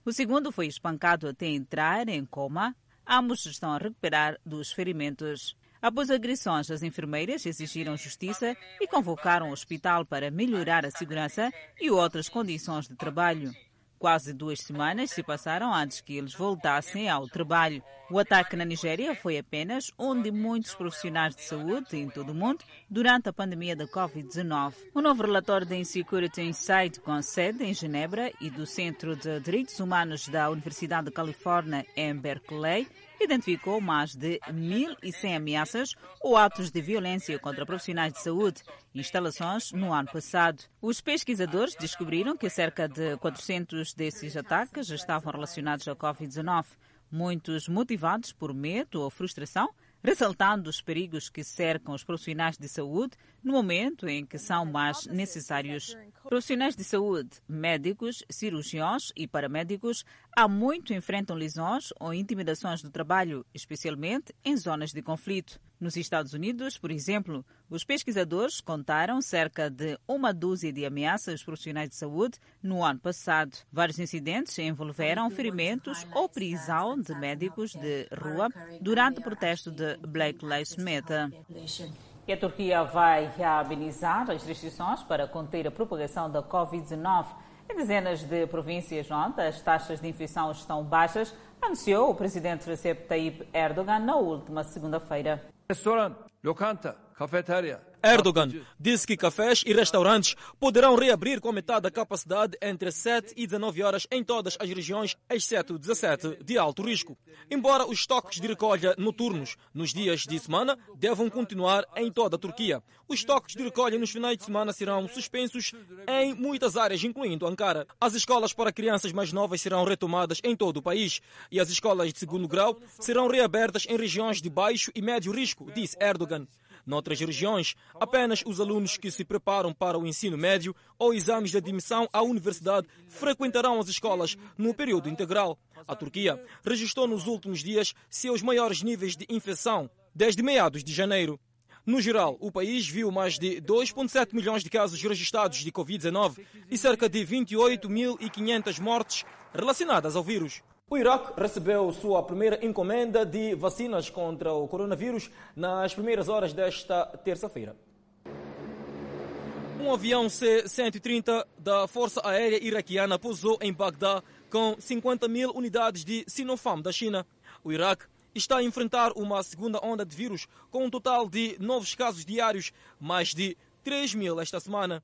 O segundo foi espancado até entrar em coma. Ambos estão a recuperar dos ferimentos. Após agressões, as enfermeiras exigiram justiça e convocaram o hospital para melhorar a segurança e outras condições de trabalho. Quase duas semanas se passaram antes que eles voltassem ao trabalho. O ataque na Nigéria foi apenas um de muitos profissionais de saúde em todo o mundo durante a pandemia da Covid-19. O novo relatório da Insecurity Insight, com sede em Genebra e do Centro de Direitos Humanos da Universidade da Califórnia em Berkeley, identificou mais de 1.100 ameaças ou atos de violência contra profissionais de saúde e instalações no ano passado. Os pesquisadores descobriram que cerca de 400 desses ataques estavam relacionados à Covid-19, muitos motivados por medo ou frustração ressaltando os perigos que cercam os profissionais de saúde no momento em que são mais necessários. Profissionais de saúde, médicos, cirurgiões e paramédicos há muito enfrentam lesões ou intimidações do trabalho, especialmente em zonas de conflito. Nos Estados Unidos, por exemplo, os pesquisadores contaram cerca de uma dúzia de ameaças aos profissionais de saúde no ano passado. Vários incidentes envolveram ferimentos ou prisão de médicos de rua durante o protesto de Black Lives Matter. E a Turquia vai reabilizar as restrições para conter a propagação da Covid-19. Em dezenas de províncias onde as taxas de infecção estão baixas, anunciou o presidente Recep Tayyip Erdogan na última segunda-feira. Restoran, lokanta, cafeteria, Erdogan disse que cafés e restaurantes poderão reabrir com metade da capacidade entre 7 e 19 horas em todas as regiões, exceto 17 de alto risco. Embora os toques de recolha noturnos nos dias de semana devam continuar em toda a Turquia, os toques de recolha nos finais de semana serão suspensos em muitas áreas, incluindo Ankara. As escolas para crianças mais novas serão retomadas em todo o país e as escolas de segundo grau serão reabertas em regiões de baixo e médio risco, disse Erdogan. Noutras regiões, apenas os alunos que se preparam para o ensino médio ou exames de admissão à universidade frequentarão as escolas no período integral. A Turquia registrou nos últimos dias seus maiores níveis de infecção desde meados de janeiro. No geral, o país viu mais de 2,7 milhões de casos registrados de Covid-19 e cerca de 28.500 mortes relacionadas ao vírus. O Iraque recebeu sua primeira encomenda de vacinas contra o coronavírus nas primeiras horas desta terça-feira. Um avião C-130 da Força Aérea Iraquiana pousou em Bagdá com 50 mil unidades de Sinopharm da China. O Iraque está a enfrentar uma segunda onda de vírus com um total de novos casos diários, mais de 3 mil esta semana.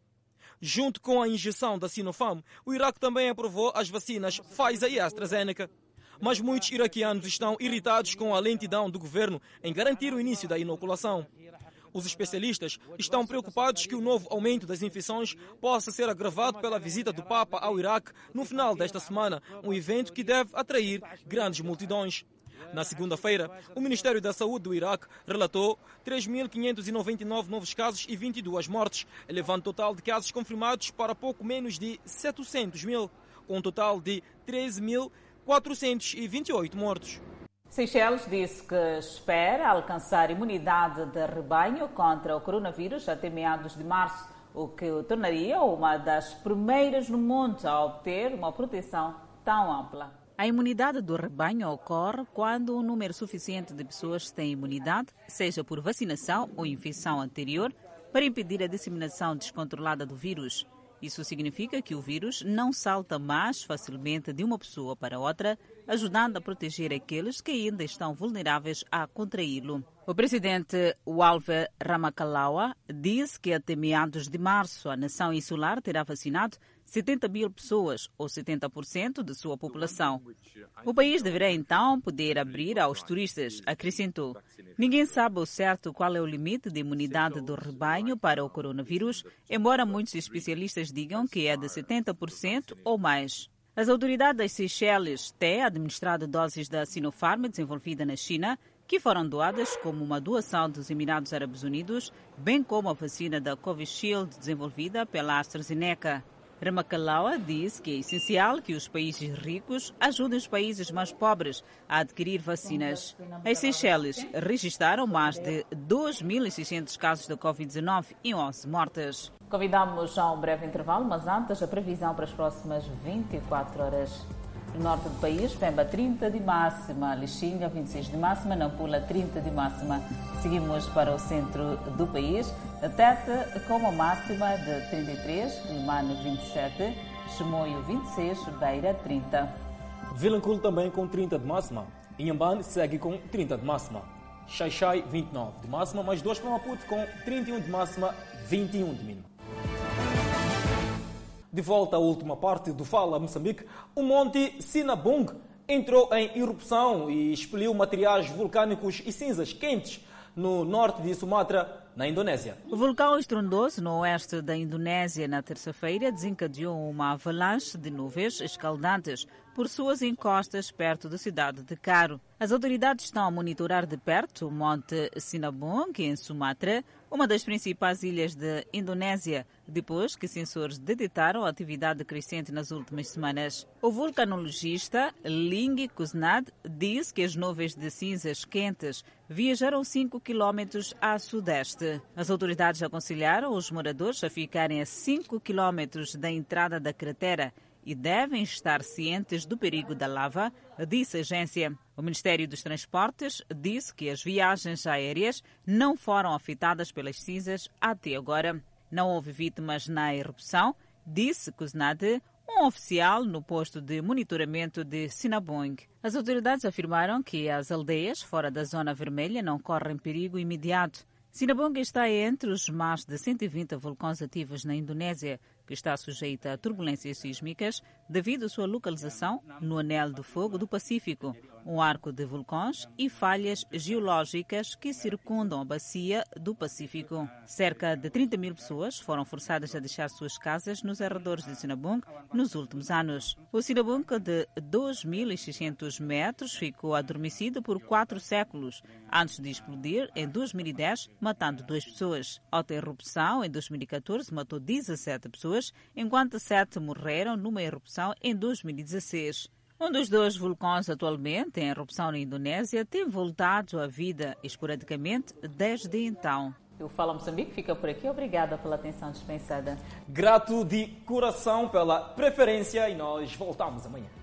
Junto com a injeção da Sinopharm, o Iraque também aprovou as vacinas Pfizer e AstraZeneca. Mas muitos iraquianos estão irritados com a lentidão do governo em garantir o início da inoculação. Os especialistas estão preocupados que o novo aumento das infecções possa ser agravado pela visita do Papa ao Iraque no final desta semana, um evento que deve atrair grandes multidões. Na segunda-feira, o Ministério da Saúde do Iraque relatou 3.599 novos casos e 22 mortes, elevando o total de casos confirmados para pouco menos de 700 mil, com um total de 13.428 mortos. Seychelles disse que espera alcançar imunidade de rebanho contra o coronavírus até meados de março, o que o tornaria uma das primeiras no mundo a obter uma proteção tão ampla. A imunidade do rebanho ocorre quando um número suficiente de pessoas tem imunidade, seja por vacinação ou infecção anterior, para impedir a disseminação descontrolada do vírus. Isso significa que o vírus não salta mais facilmente de uma pessoa para outra, ajudando a proteger aqueles que ainda estão vulneráveis a contraí-lo. O presidente Walver Ramakalawa disse que até meados de março a nação insular terá vacinado 70 mil pessoas, ou 70% de sua população. O país deverá então poder abrir aos turistas, acrescentou. Ninguém sabe ao certo qual é o limite de imunidade do rebanho para o coronavírus, embora muitos especialistas digam que é de 70% ou mais. As autoridades das Seychelles têm administrado doses da Sinopharm desenvolvida na China, que foram doadas como uma doação dos Emirados Árabes Unidos, bem como a vacina da Covishield desenvolvida pela AstraZeneca. Ramakalawa diz que é essencial que os países ricos ajudem os países mais pobres a adquirir vacinas. As Seychelles registraram mais de 2.600 casos da Covid-19 e 11 mortes. Convidamos a um breve intervalo, mas antes a previsão para as próximas 24 horas. No norte do país, Pemba 30 de máxima, Lixinga 26 de máxima, Nampula 30 de máxima. Seguimos para o centro do país, Tete com uma máxima de 33, Limano 27, Chimoio 26, Beira 30. Vilanculo também com 30 de máxima. Inhambane segue com 30 de máxima. Xaixai 29 de máxima, mais dois para Maputo com 31 de máxima, 21 de mínima. De volta à última parte do Fala Moçambique, o Monte Sinabung entrou em erupção e expeliu materiais vulcânicos e cinzas quentes no norte de Sumatra, na Indonésia. O vulcão estrondoso no oeste da Indonésia na terça-feira desencadeou uma avalanche de nuvens escaldantes por suas encostas perto da cidade de Caro. As autoridades estão a monitorar de perto o Monte Sinabung, em Sumatra, uma das principais ilhas da Indonésia, depois que sensores detectaram a atividade crescente nas últimas semanas. O vulcanologista Ling Kuznad diz que as nuvens de cinzas quentes viajaram 5 quilómetros a sudeste. As autoridades aconselharam os moradores a ficarem a 5 quilómetros da entrada da cratera e devem estar cientes do perigo da lava, disse a agência. O Ministério dos Transportes disse que as viagens aéreas não foram afetadas pelas cinzas até agora. Não houve vítimas na erupção, disse Kuznade, um oficial no posto de monitoramento de Sinabung. As autoridades afirmaram que as aldeias fora da zona vermelha não correm perigo imediato. Sinabung está entre os mais de 120 vulcões ativos na Indonésia, que está sujeita a turbulências sísmicas devido à sua localização no Anel do Fogo do Pacífico, um arco de vulcões e falhas geológicas que circundam a bacia do Pacífico. Cerca de 30 mil pessoas foram forçadas a deixar suas casas nos arredores de Sinabung nos últimos anos. O Sinabung, de 2.600 metros, ficou adormecido por quatro séculos, antes de explodir em 2010, matando duas pessoas. Outra erupção, em 2014, matou 17 pessoas, enquanto sete morreram numa erupção em 2016. Um dos dois vulcões atualmente em erupção na Indonésia tem voltado à vida esporadicamente desde então. O Fala Moçambique fica por aqui. Obrigada pela atenção dispensada. Grato de coração pela preferência e nós voltamos amanhã.